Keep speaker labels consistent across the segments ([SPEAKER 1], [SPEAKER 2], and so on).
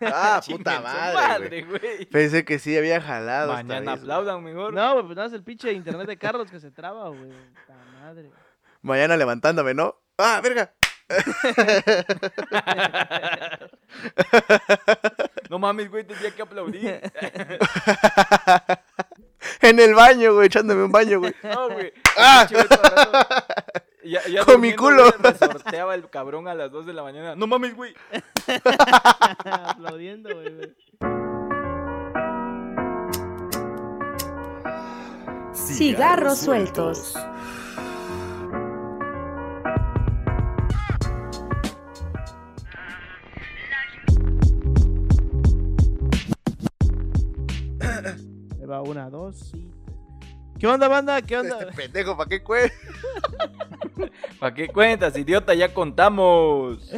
[SPEAKER 1] Ah, puta madre, güey. Pensé que sí había jalado. esta
[SPEAKER 2] Mañana
[SPEAKER 1] vez, güey.
[SPEAKER 2] aplaudan mejor.
[SPEAKER 3] No, güey, pues nada, es el pinche internet de Carlos que se traba, güey. Puta madre.
[SPEAKER 1] Mañana levantándome, ¿no? ¡Ah, verga!
[SPEAKER 2] no mames, güey, tendría que aplaudir.
[SPEAKER 1] en el baño, güey, echándome un baño, güey.
[SPEAKER 2] No, güey.
[SPEAKER 1] ¡Ah!
[SPEAKER 2] Ya, ya
[SPEAKER 1] Con mi culo.
[SPEAKER 2] güey, Resorteaba el cabrón a las 2 de la mañana. No mames, güey.
[SPEAKER 3] Aplaudiendo, güey.
[SPEAKER 4] Cigarros sueltos.
[SPEAKER 3] Ahí va una, dos y. ¿Qué onda, banda? ¿Qué onda?
[SPEAKER 1] Este pendejo, ¿para qué cuesta?
[SPEAKER 2] ¿Para qué cuentas, idiota? Ya contamos.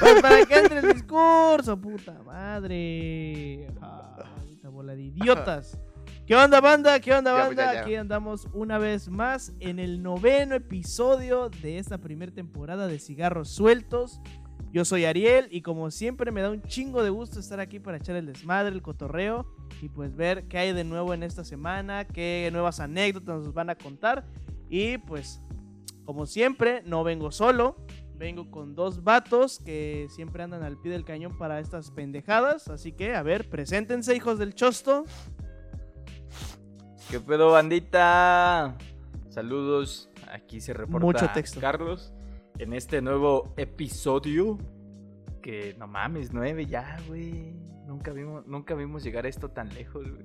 [SPEAKER 3] Pues para que entre el discurso, puta madre. Ah, maldita bola de idiotas. ¿Qué onda, banda? ¿Qué onda,
[SPEAKER 1] Ya, pues,
[SPEAKER 3] banda?
[SPEAKER 1] ya, ya.
[SPEAKER 3] Aquí andamos una vez más en el noveno episodio de esta primera temporada de Cigarros Sueltos. Yo soy Ariel y como siempre me da un chingo de gusto estar aquí para echar el desmadre, el cotorreo y pues ver qué hay de nuevo en esta semana, qué nuevas anécdotas nos van a contar. Y pues, como siempre, no vengo solo, vengo con dos vatos que siempre andan al pie del cañón para estas pendejadas. Así que, a ver, preséntense, hijos del chosto.
[SPEAKER 2] ¿Qué pedo, bandita? Saludos. Aquí se reporta
[SPEAKER 3] Mucho texto.
[SPEAKER 2] Carlos en este nuevo episodio. Que no mames, nueve ya, güey. Nunca vimos, nunca vimos llegar a esto tan lejos, güey.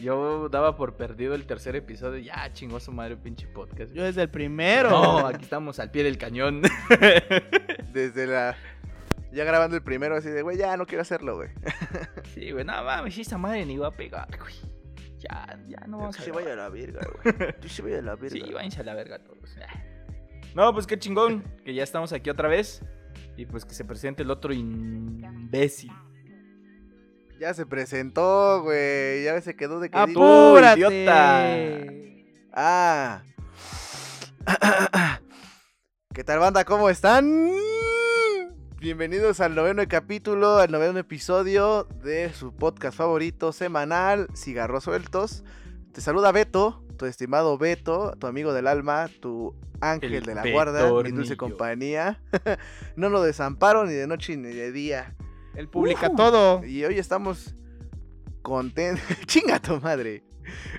[SPEAKER 2] Yo daba por perdido el tercer episodio. Ya chingó su madre pinche podcast.
[SPEAKER 3] Yo desde el primero.
[SPEAKER 2] No, aquí estamos al pie del cañón.
[SPEAKER 1] Desde la. Ya grabando el primero, así de, güey, ya no quiero hacerlo, güey.
[SPEAKER 2] sí, güey, no mames, esta madre ni va a pegar, güey. Ya, ya no vamos
[SPEAKER 1] Que
[SPEAKER 2] a
[SPEAKER 1] se vaya a la verga, güey. Que se vaya a la verga.
[SPEAKER 2] Sí, váyanse a la verga todos. No, pues qué chingón, que ya estamos aquí otra vez. Y pues que se presente el otro imbécil.
[SPEAKER 1] Ya se presentó, güey. Ya se quedó de que.
[SPEAKER 3] ¡Apúrate!
[SPEAKER 2] idiota!
[SPEAKER 1] Ah. ¿Qué tal, banda? ¿Cómo están? Bienvenidos al noveno capítulo, al noveno episodio de su podcast favorito semanal, Cigarros Sueltos. Te saluda Beto, tu estimado Beto, tu amigo del alma, tu ángel
[SPEAKER 2] El
[SPEAKER 1] de la guarda, mi dulce compañía. no lo desamparo ni de noche ni de día.
[SPEAKER 3] Él publica todo.
[SPEAKER 1] Y hoy estamos contentos. Chinga tu madre.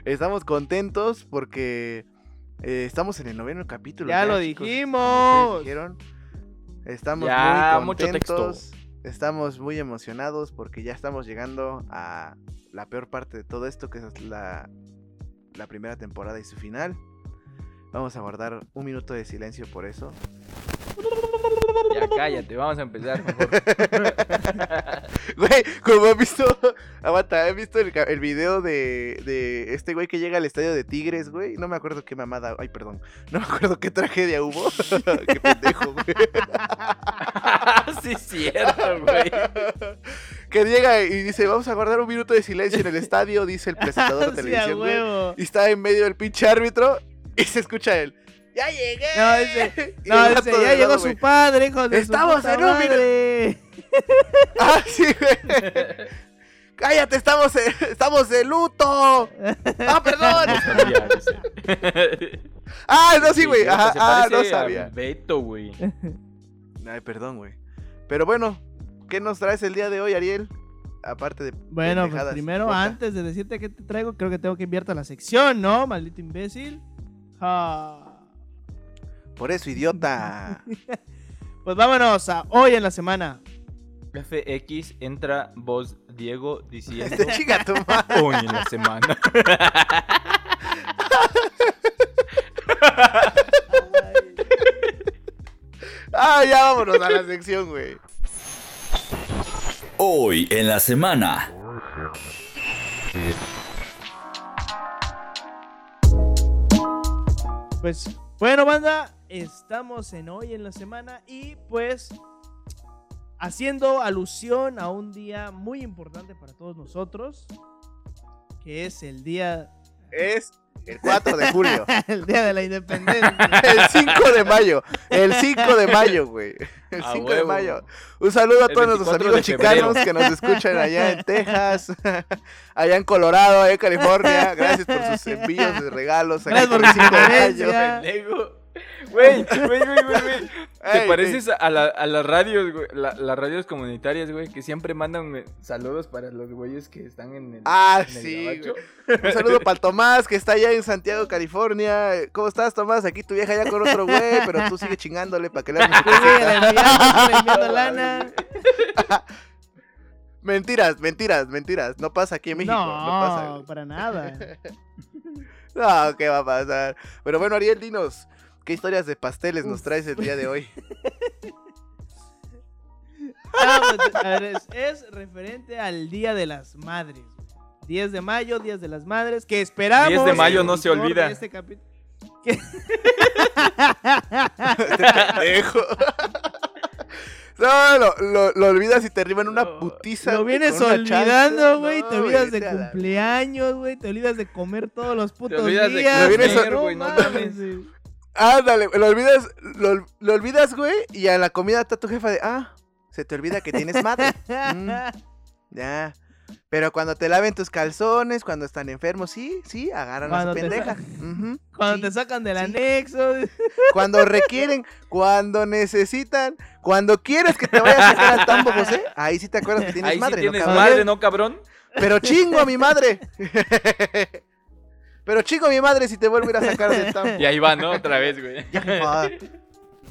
[SPEAKER 1] Estamos contentos porque eh, estamos en el noveno capítulo.
[SPEAKER 3] Ya lo
[SPEAKER 1] chicos,
[SPEAKER 3] dijimos.
[SPEAKER 1] dijeron. Estamos
[SPEAKER 2] Ya,
[SPEAKER 1] muy
[SPEAKER 2] mucho texto.
[SPEAKER 1] contentos. Estamos muy emocionados porque ya estamos llegando a la peor parte de todo esto, que es la, la primera temporada y su final. Vamos a guardar un minuto de silencio por eso.
[SPEAKER 2] Ya cállate, vamos a empezar.
[SPEAKER 1] Güey, como has visto, aguanta, he visto el, video de, de este güey que llega al estadio de Tigres, güey. No me acuerdo qué mamada, ay, perdón. No me acuerdo qué tragedia hubo. qué pendejo, güey.
[SPEAKER 2] sí, cierto, güey.
[SPEAKER 1] que llega y dice, vamos a guardar un minuto de silencio en el estadio, dice el presentador de televisión, güey. Y está en medio del pinche árbitro y se escucha él. ¡Ya llegué!
[SPEAKER 3] No, ya llegó
[SPEAKER 1] lado,
[SPEAKER 3] su padre, hijo de su
[SPEAKER 1] Estamos en un
[SPEAKER 3] madre.
[SPEAKER 1] Ah, sí, güey. Cállate, estamos, estamos de luto. Ah, perdón.
[SPEAKER 2] Sabía, dice.
[SPEAKER 1] Ah, no, sí, güey. Ajá, ah, no sabía.
[SPEAKER 2] Beto, güey.
[SPEAKER 1] Ay, perdón, güey. Pero bueno, ¿qué nos traes el día de hoy, Ariel? Aparte de.
[SPEAKER 3] Bueno, pues primero,
[SPEAKER 1] boca.
[SPEAKER 3] antes de decirte qué te traigo, creo que tengo que enviarte a la sección, ¿no? Maldito imbécil. Ah.
[SPEAKER 1] Por eso, idiota.
[SPEAKER 3] Pues vámonos a hoy en la semana.
[SPEAKER 2] FX entra voz Diego diciendo
[SPEAKER 1] Este chica tu madre.
[SPEAKER 2] hoy en la semana.
[SPEAKER 1] Ah, ya vámonos a la sección, güey.
[SPEAKER 5] Hoy en la semana.
[SPEAKER 3] Pues bueno, banda, estamos en hoy en la semana y pues haciendo alusión a un día muy importante para todos nosotros, que es el día
[SPEAKER 1] es el 4 de julio.
[SPEAKER 3] El día de la independencia.
[SPEAKER 1] El 5 de mayo. El 5 de mayo, güey. El
[SPEAKER 2] A
[SPEAKER 1] 5 de mayo. Un saludo a todos nuestros
[SPEAKER 2] 24
[SPEAKER 1] amigos chicanos que nos escuchan allá en Texas, allá en Colorado, allá en California. Gracias por sus envíos de regalos.
[SPEAKER 3] Gracias por
[SPEAKER 1] el
[SPEAKER 3] su
[SPEAKER 1] 5 de mayo.
[SPEAKER 2] Güey, güey, güey, güey, güey. Te
[SPEAKER 1] Ey,
[SPEAKER 2] pareces a, la- a las radios, güey. la- las radios comunitarias, güey, que siempre mandan saludos para los güeyes que están en el.
[SPEAKER 1] Ah,
[SPEAKER 2] en el
[SPEAKER 1] sí,
[SPEAKER 2] gabacho.
[SPEAKER 1] Un saludo para el Tomás, que está allá en Santiago, California. ¿Cómo estás, Tomás? Aquí tu vieja ya con otro güey, pero tú sigue chingándole para que le hagas
[SPEAKER 3] enviando, lana.
[SPEAKER 1] Mentiras, mentiras, mentiras. No pasa aquí en México. No, pasa.
[SPEAKER 3] No,
[SPEAKER 1] güey.
[SPEAKER 3] para nada.
[SPEAKER 1] No, ¿qué va a pasar? Pero bueno, Ariel, dinos, ¿qué historias de pasteles nos traes el día de hoy?
[SPEAKER 3] Ah, pues, es, es referente al Día de las Madres. 10 de mayo, Días de las Madres, que esperamos.
[SPEAKER 2] 10 de mayo no se olvida.
[SPEAKER 3] este
[SPEAKER 1] Pendejo. No, lo, lo, lo olvidas y te arriban una
[SPEAKER 2] No,
[SPEAKER 1] putiza.
[SPEAKER 3] Lo vienes olvidando, güey.
[SPEAKER 1] No,
[SPEAKER 3] te olvidas de cumpleaños, güey. Te olvidas de comer todos los putos
[SPEAKER 2] olvidas de
[SPEAKER 3] días.
[SPEAKER 1] comer,
[SPEAKER 3] güey,
[SPEAKER 2] güey, no
[SPEAKER 3] mames.
[SPEAKER 1] Ándale, lo olvidas, lo, lo olvidas, güey, y a la comida está tu jefa de, ah, se te olvida que tienes madre. Mm. Ya. Pero cuando te laven tus calzones, cuando están enfermos, sí, sí, agarran a
[SPEAKER 3] Cuando
[SPEAKER 1] su
[SPEAKER 3] te
[SPEAKER 1] pendeja.
[SPEAKER 3] Cuando
[SPEAKER 1] sí.
[SPEAKER 3] te sacan del
[SPEAKER 1] sí.
[SPEAKER 3] anexo.
[SPEAKER 1] Cuando requieren, cuando necesitan, cuando quieres que te vayas a sacar al tambo, José, ahí sí te acuerdas que tienes
[SPEAKER 2] Ahí
[SPEAKER 1] madre,
[SPEAKER 2] sí tienes
[SPEAKER 1] ¿no, cabrón?
[SPEAKER 2] madre, ¿no, cabrón?
[SPEAKER 1] Pero chingo a mi madre. Pero chingo a mi madre si te vuelvo a ir a sacar del tambo.
[SPEAKER 2] Y ahí va, ¿no? Otra vez, güey.
[SPEAKER 1] Ya, jefa.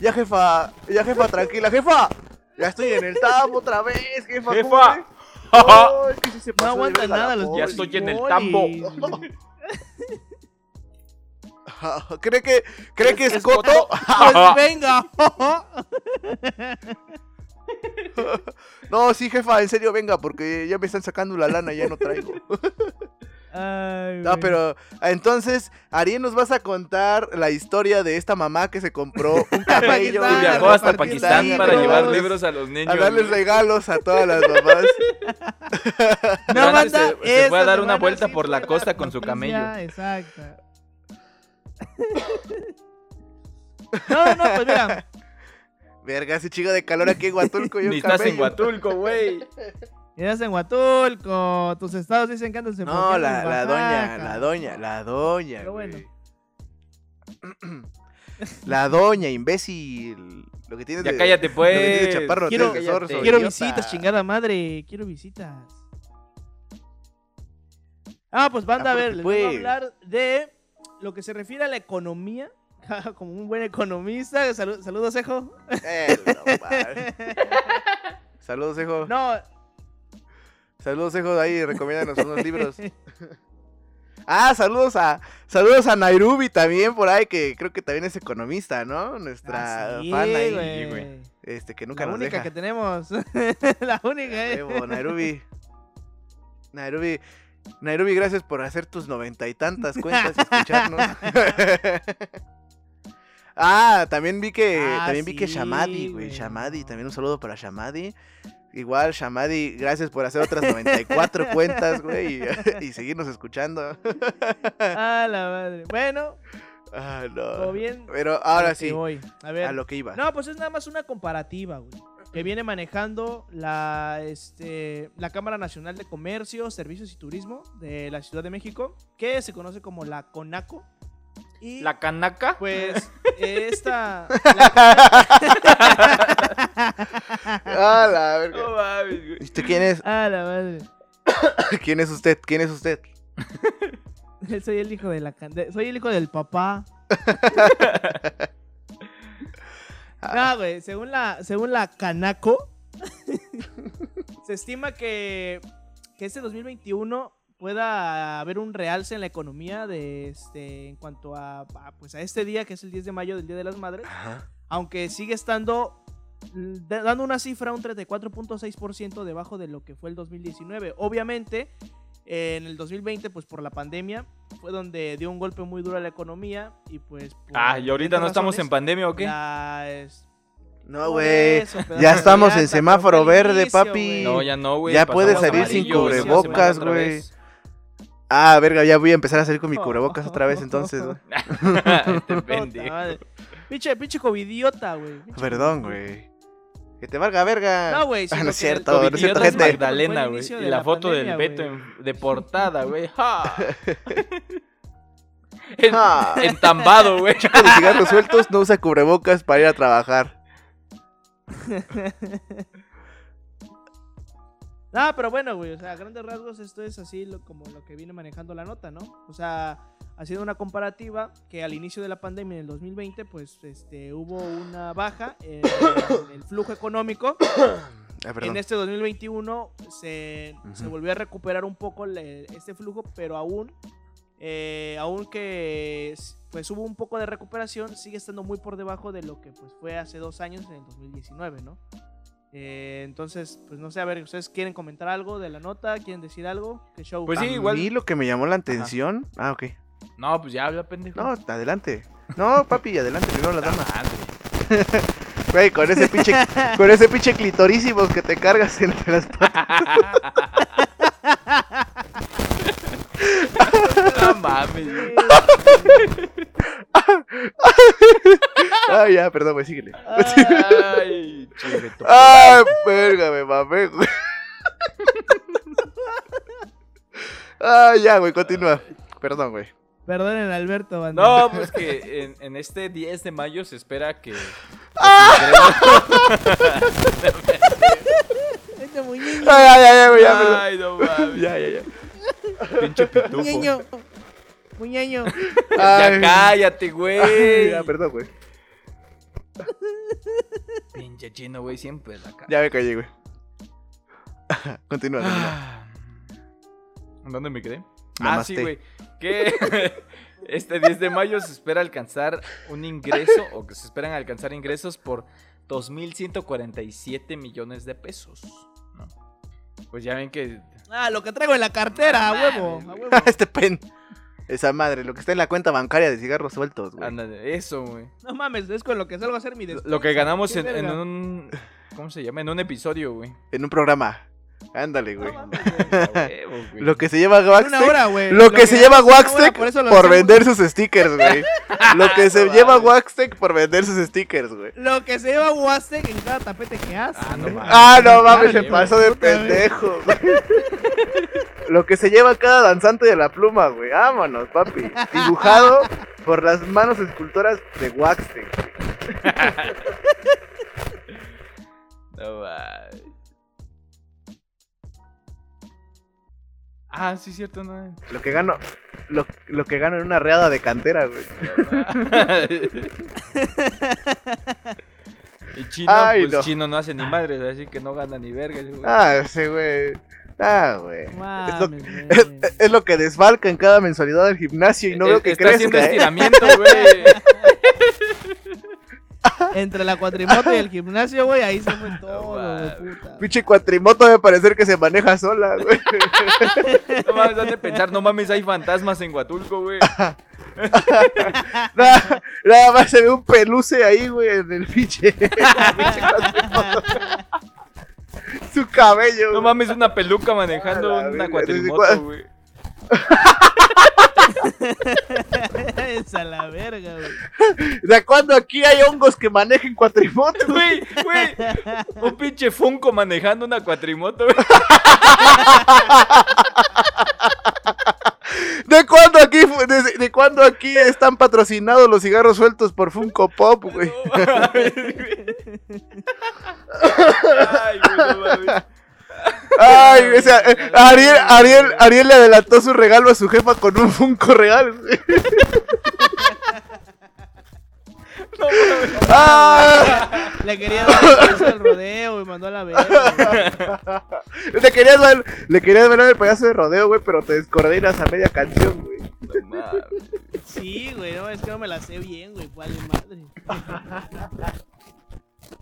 [SPEAKER 1] Ya, jefa. Ya, jefa, tranquila. Jefa. Ya estoy en el tambo otra vez, jefa. ¿cómo
[SPEAKER 2] Jefa.
[SPEAKER 1] ves? Ay, que sí se
[SPEAKER 3] No
[SPEAKER 1] pasó de
[SPEAKER 3] aguanta nada los.
[SPEAKER 2] Ya estoy en el tambo.
[SPEAKER 1] ¿Cree que, cree que es Coto?
[SPEAKER 3] Pues venga.
[SPEAKER 1] No, sí, jefa, en serio, venga, porque ya me están sacando la lana y ya no traigo.
[SPEAKER 3] Ay,
[SPEAKER 1] No, pero entonces, Ariel, nos vas a contar la historia de esta mamá que se compró un camello.
[SPEAKER 2] Y viajó hasta Pakistán
[SPEAKER 3] libros.
[SPEAKER 2] para llevar libros a los niños.
[SPEAKER 1] A darles
[SPEAKER 2] güey.
[SPEAKER 1] regalos a todas las mamás.
[SPEAKER 3] No, banda,
[SPEAKER 2] se- se fue a dar una vuelta por la costa con su camello.
[SPEAKER 3] Exacta. No, no, pues mira.
[SPEAKER 1] Verga, ese chico de calor aquí en Huatulco y un
[SPEAKER 2] Ni estás en. Huatulco, güey.
[SPEAKER 3] Estás en Huatulco, tus estados dicen que andas en
[SPEAKER 1] No, la, la doña, la doña, la doña.
[SPEAKER 3] Pero bueno.
[SPEAKER 1] La doña, imbécil. Lo que tienes
[SPEAKER 2] Ya
[SPEAKER 1] de-
[SPEAKER 2] cállate,
[SPEAKER 1] lo que tienes de
[SPEAKER 2] pues.
[SPEAKER 1] chaparro,
[SPEAKER 3] Quiero-
[SPEAKER 1] tienes de zorro.
[SPEAKER 3] Quiero
[SPEAKER 1] idiota.
[SPEAKER 3] visitas, chingada madre. Quiero visitas. Ah, pues banda,
[SPEAKER 1] Ah,
[SPEAKER 3] a ver,
[SPEAKER 1] porque
[SPEAKER 3] les voy a
[SPEAKER 1] pues.
[SPEAKER 3] hablar de lo que se refiere a la economía. Como un buen economista. Salu- saludos, Ejo.
[SPEAKER 1] Eh, no. Saludos, hijo.
[SPEAKER 3] No,
[SPEAKER 1] Saludos, hijo. Ahí, recomiéndanos unos libros. Ah, saludos a saludos a Nairobi también por ahí, que creo que también es economista, ¿no? Nuestra
[SPEAKER 3] Ah, sí,
[SPEAKER 1] fan ahí,
[SPEAKER 3] güey.
[SPEAKER 2] güey.
[SPEAKER 1] este, que nunca
[SPEAKER 3] La
[SPEAKER 1] nos
[SPEAKER 3] única
[SPEAKER 1] deja.
[SPEAKER 3] que tenemos. la única, eh.
[SPEAKER 1] Huevo, Nairobi. Nairobi. Nairobi, gracias por hacer tus noventa y tantas cuentas y escucharnos. ah, también vi que
[SPEAKER 3] Ah,
[SPEAKER 1] también vi que Shamadi, güey. Shamadi, también un saludo para Shamadi. Igual, Shamadi, gracias por hacer otras 94 cuentas, güey, y, y seguirnos escuchando.
[SPEAKER 3] Ah, la madre. Bueno,
[SPEAKER 1] Ah,
[SPEAKER 3] todo
[SPEAKER 1] no.
[SPEAKER 3] bien.
[SPEAKER 1] Pero ahora sí,
[SPEAKER 3] voy. A ver.
[SPEAKER 1] a lo que iba.
[SPEAKER 3] No, pues es nada más una comparativa, güey. Que viene manejando la, este, la Cámara Nacional de Comercio, Servicios y Turismo de la Ciudad de México, que se conoce como la CONACO. Y
[SPEAKER 2] La canaca.
[SPEAKER 3] pues esta...
[SPEAKER 1] Ah, la verga.
[SPEAKER 2] No mames, güey.
[SPEAKER 1] ¿Y usted quién es?
[SPEAKER 3] Ah, la madre.
[SPEAKER 1] ¿Quién es usted? ¿Quién es usted?
[SPEAKER 3] Soy el hijo de la can- Soy el hijo del papá. No, güey, según la, según la Canaco, se estima que, que este 2021 pueda haber un realce en la economía de este en cuanto a, a, pues a este día que es el 10 de mayo del Día de las Madres,
[SPEAKER 1] Ajá.
[SPEAKER 3] aunque sigue estando mm, da- dando una cifra un 34.6% debajo de lo que fue el 2019. Obviamente, en el 2020 pues por la pandemia fue donde dio un golpe muy duro a la economía y pues por
[SPEAKER 2] Ah, ¿y ahorita no estamos en pandemia o qué?
[SPEAKER 3] la es-
[SPEAKER 1] No, güey. Ya estamos en semáforo verde,
[SPEAKER 3] inicio,
[SPEAKER 1] papi.
[SPEAKER 2] No, ya no, güey.
[SPEAKER 1] Ya puedes salir
[SPEAKER 3] sin
[SPEAKER 2] amarillo,
[SPEAKER 1] cubrebocas, güey. Ah, verga, ya voy a empezar a salir con mi cubrebocas otra vez entonces, güey.
[SPEAKER 2] este.
[SPEAKER 3] Pinche, pinche covidiota, güey.
[SPEAKER 1] Perdón, güey. Que te valga verga.
[SPEAKER 3] No, güey,
[SPEAKER 1] Ah, no es cierto, no es cierto, gente.
[SPEAKER 2] Magdalena, güey. Y la,
[SPEAKER 3] la
[SPEAKER 2] foto del Beto de portada, güey. ¡Ja! En-. Entambado, güey.
[SPEAKER 1] Chico de cigarros sueltos no usa cubrebocas para ir a trabajar.
[SPEAKER 3] Ah, pero bueno, güey, o sea, a grandes rasgos esto es así lo- como lo que viene manejando la nota, ¿no? O sea, haciendo una comparativa que al inicio de la pandemia en el 2020, pues este, hubo una baja en el flujo económico.
[SPEAKER 1] Ah.
[SPEAKER 3] En este 2021 se, se
[SPEAKER 1] Ujú.
[SPEAKER 3] volvió a recuperar un poco le- este flujo, pero aún, eh, aunque pues hubo un poco de recuperación, sigue estando muy por debajo de lo que pues fue hace dos años en el 2019, ¿no? Eh, entonces, pues no sé, a ver, ¿ustedes quieren comentar algo de la nota? ¿Quieren decir algo? ¿Qué show?
[SPEAKER 2] Pues
[SPEAKER 1] a
[SPEAKER 2] sí, igual-
[SPEAKER 1] mí lo que me llamó la atención. Ah, ok.
[SPEAKER 2] No, pues ya habla, pendejo.
[SPEAKER 1] No, adelante. No, papi, adelante, primero la
[SPEAKER 2] La
[SPEAKER 1] dama. Güey, con ese pinche, con ese pinche clitorísimo que te cargas entre las patas.
[SPEAKER 2] No mames. güey.
[SPEAKER 1] Ah, ya, perdón, güey, síguele.
[SPEAKER 2] Ay, che, Beto.
[SPEAKER 1] Ay, verga, me mamé, güey. Ah, ya, güey, continúa. Perdón, güey.
[SPEAKER 3] Perdonen, Alberto, banda.
[SPEAKER 2] No, pues que en, en este 10 de mayo se espera que.
[SPEAKER 3] Este muñeño.
[SPEAKER 1] Ay, ay, ay, güey, ya, perdón.
[SPEAKER 2] Ay, no mames.
[SPEAKER 1] Ya, ya, ya.
[SPEAKER 2] Pinche pitufo.
[SPEAKER 3] Muñeño. Muñeño.
[SPEAKER 2] Ya cállate, güey.
[SPEAKER 1] Ya, perdón, güey.
[SPEAKER 2] Pinche chino, güey, siempre la cara.
[SPEAKER 1] Ya me callé, güey. Continúa.
[SPEAKER 2] Ah. ¿Dónde me quedé? Ah, sí, güey. Que este 10 de mayo se espera alcanzar un ingreso, o que se esperan alcanzar ingresos por 2.147 millones de pesos. ¿no? Pues ya ven que.
[SPEAKER 3] Ah, lo que traigo en la cartera, a huevo. A huevo.
[SPEAKER 1] este pen. Esa madre, lo que está en la cuenta bancaria de cigarros sueltos, güey.
[SPEAKER 2] Ándale, eso, güey.
[SPEAKER 3] No mames, es con lo que salgo a hacer mi despensa.
[SPEAKER 2] Lo que ganamos en, un. ¿Cómo se llama? En un episodio, güey.
[SPEAKER 1] En un programa. Ándale, güey.
[SPEAKER 3] güey.
[SPEAKER 2] Güey.
[SPEAKER 1] Lo que se llama
[SPEAKER 3] Una
[SPEAKER 1] Waxtec.
[SPEAKER 3] hora, güey.
[SPEAKER 1] Lo que se lleva
[SPEAKER 3] ganamos una hora,
[SPEAKER 1] Waxtec
[SPEAKER 3] por hacemos.
[SPEAKER 1] vender sus stickers, güey. Lo que se lleva
[SPEAKER 2] mames.
[SPEAKER 1] Waxtec por vender sus stickers, güey.
[SPEAKER 3] Lo que se lleva Wastec en cada tapete que hace.
[SPEAKER 2] Ah, no mames.
[SPEAKER 1] Ah, no mames, se pasó de
[SPEAKER 3] güey.
[SPEAKER 1] pendejo, güey. Lo que se lleva cada danzante de la pluma, güey. Vámonos, papi. Dibujado por las manos escultoras de Waxtec.
[SPEAKER 2] No mames. Ah, sí, cierto, no.
[SPEAKER 1] Lo que gano. Lo, lo que gano en una reada de cantera, güey.
[SPEAKER 2] y chino,
[SPEAKER 1] Ay,
[SPEAKER 2] pues
[SPEAKER 1] no.
[SPEAKER 2] chino no hace ni madres, así que no gana ni verga. ese güey.
[SPEAKER 1] Ah, ese güey. Ah, güey. Es lo,
[SPEAKER 3] mames, güey.
[SPEAKER 1] es, es lo que desfalca en cada mensualidad del gimnasio y no veo que
[SPEAKER 2] Está haciendo
[SPEAKER 1] crezca, ¿eh?
[SPEAKER 2] estiramiento, güey.
[SPEAKER 3] Entre la cuatrimoto y el gimnasio, güey, ahí se fue todo, güey, puta.
[SPEAKER 1] Pinche cuatrimoto debe parecer que se maneja sola, güey.
[SPEAKER 2] No mames, han de pensar, no mames, hay fantasmas en Huatulco, güey.
[SPEAKER 1] nada, nada más se ve un peluce ahí, güey, en el pinche. Su cabello.
[SPEAKER 2] No mames, una peluca manejando una cuatrimoto,
[SPEAKER 1] ¿desde
[SPEAKER 2] güey.
[SPEAKER 3] a la verga, güey.
[SPEAKER 1] ¿De cuándo aquí hay hongos que manejen cuatrimoto?
[SPEAKER 2] Güey, güey. Un pinche Funko manejando una cuatrimoto, güey.
[SPEAKER 1] ¿De cuándo aquí, de, de cuándo aquí están patrocinados los cigarros sueltos por Funko Pop, güey?
[SPEAKER 2] No. Ay, güey, no mames.
[SPEAKER 1] Ay, o sea, eh, Ariel, Ariel, Ariel le adelantó su regalo a su jefa con un Funko real.
[SPEAKER 2] No.
[SPEAKER 3] Ah, Le quería dar el rodeo, güey, mandó a la verga.
[SPEAKER 1] Le querías ver, le querías ver el payaso de rodeo, güey, pero te descoordinas a media canción, güey.
[SPEAKER 2] No mames.
[SPEAKER 3] Sí, güey, no, es que no me la sé bien, güey, vale madre.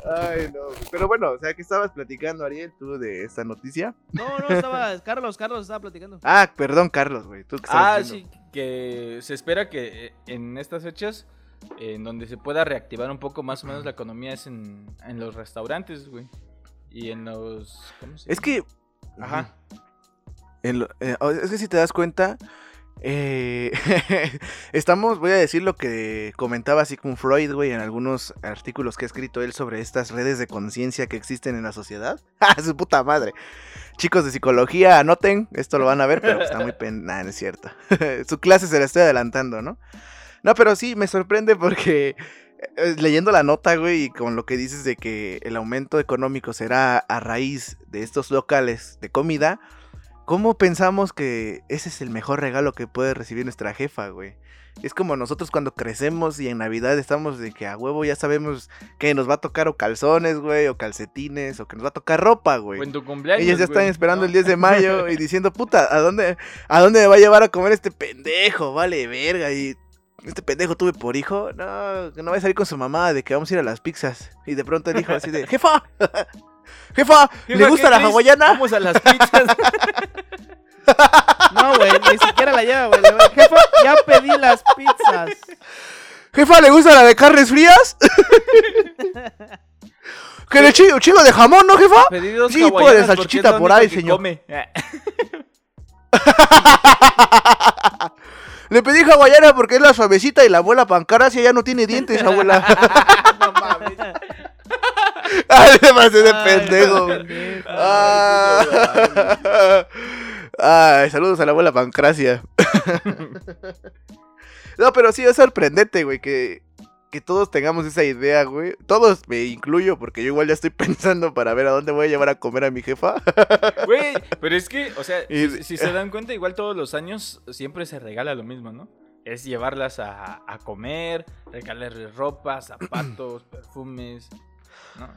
[SPEAKER 1] Ay, no. Pero bueno, o sea, ¿qué estabas platicando, Ariel, tú de esta noticia?
[SPEAKER 3] No, no, estaba, Carlos, Carlos estaba platicando.
[SPEAKER 1] Ah, perdón, Carlos, güey. ¿Tú qué estabas
[SPEAKER 2] Ah,
[SPEAKER 1] diciendo?
[SPEAKER 2] sí, que se espera que eh, en estas fechas, eh, en donde se pueda reactivar un poco más o menos la economía, es en, en los restaurantes, güey. Y en los. ¿Cómo se
[SPEAKER 1] Es que.
[SPEAKER 2] Ajá.
[SPEAKER 1] en lo- eh, es que si te das cuenta, eh, estamos, voy a decir lo que comentaba Sigmund Freud, güey, en algunos artículos que ha escrito él sobre estas redes de conciencia que existen en la sociedad. ¡Ah, su puta madre! Chicos de psicología, anoten, esto lo van a ver, pero está muy pen... No es cierto. Su clase se la estoy adelantando, ¿no? No, pero sí, me sorprende porque eh, leyendo la nota, güey, y con lo que dices de que el aumento económico será a raíz de estos locales de comida, ¿cómo pensamos que ese es el mejor regalo que puede recibir nuestra jefa, güey? Es como nosotros cuando crecemos y en Navidad estamos de que a huevo ya sabemos que nos va a tocar o calzones, güey, o calcetines, o que nos va a tocar ropa, güey.
[SPEAKER 2] O en tu cumpleaños.
[SPEAKER 1] Ellas ya están esperando
[SPEAKER 2] ¿no?
[SPEAKER 1] el 10 de mayo y diciendo, puta, ¿a dónde, ¿a dónde me va a llevar a comer este pendejo? Vale, verga. Y este pendejo tuve por hijo. No, que no va a salir con su mamá de que vamos a ir a las pizzas. Y de pronto el hijo así de, jefa, jefa, ¿le gusta
[SPEAKER 2] ¿qué
[SPEAKER 1] la hawaiana?
[SPEAKER 2] Vamos a las pizzas.
[SPEAKER 3] No, güey, ni siquiera la lleva, güey. Jefa, ya pedí las pizzas.
[SPEAKER 1] Jefa, ¿le gusta la de carnes frías? que le chingo, chingo de jamón, ¿no, jefa?
[SPEAKER 2] Pedidos
[SPEAKER 1] Sí,
[SPEAKER 2] hawaianas
[SPEAKER 1] pues,
[SPEAKER 2] porque
[SPEAKER 1] salchichita por ahí,
[SPEAKER 2] que
[SPEAKER 1] señor.
[SPEAKER 2] come.
[SPEAKER 1] Le pedí hawaiana porque es la suavecita y la abuela pancaracia ya no tiene dientes, abuela.
[SPEAKER 3] No mames.
[SPEAKER 1] Ay, me pasé de
[SPEAKER 3] Ay,
[SPEAKER 1] Ah. Ay, saludos a la abuela Pancracia. no, pero sí es sorprendente, güey, que, que todos tengamos esa idea, güey. Todos, me incluyo, porque yo igual ya estoy pensando para ver a dónde voy a llevar a comer a mi jefa.
[SPEAKER 2] Güey, pero es que, o sea,
[SPEAKER 1] Y-
[SPEAKER 2] si, si se dan cuenta, igual todos los años siempre se regala lo mismo, ¿no? Es llevarlas a, a comer, regalarles ropa, zapatos, perfumes, ¿no?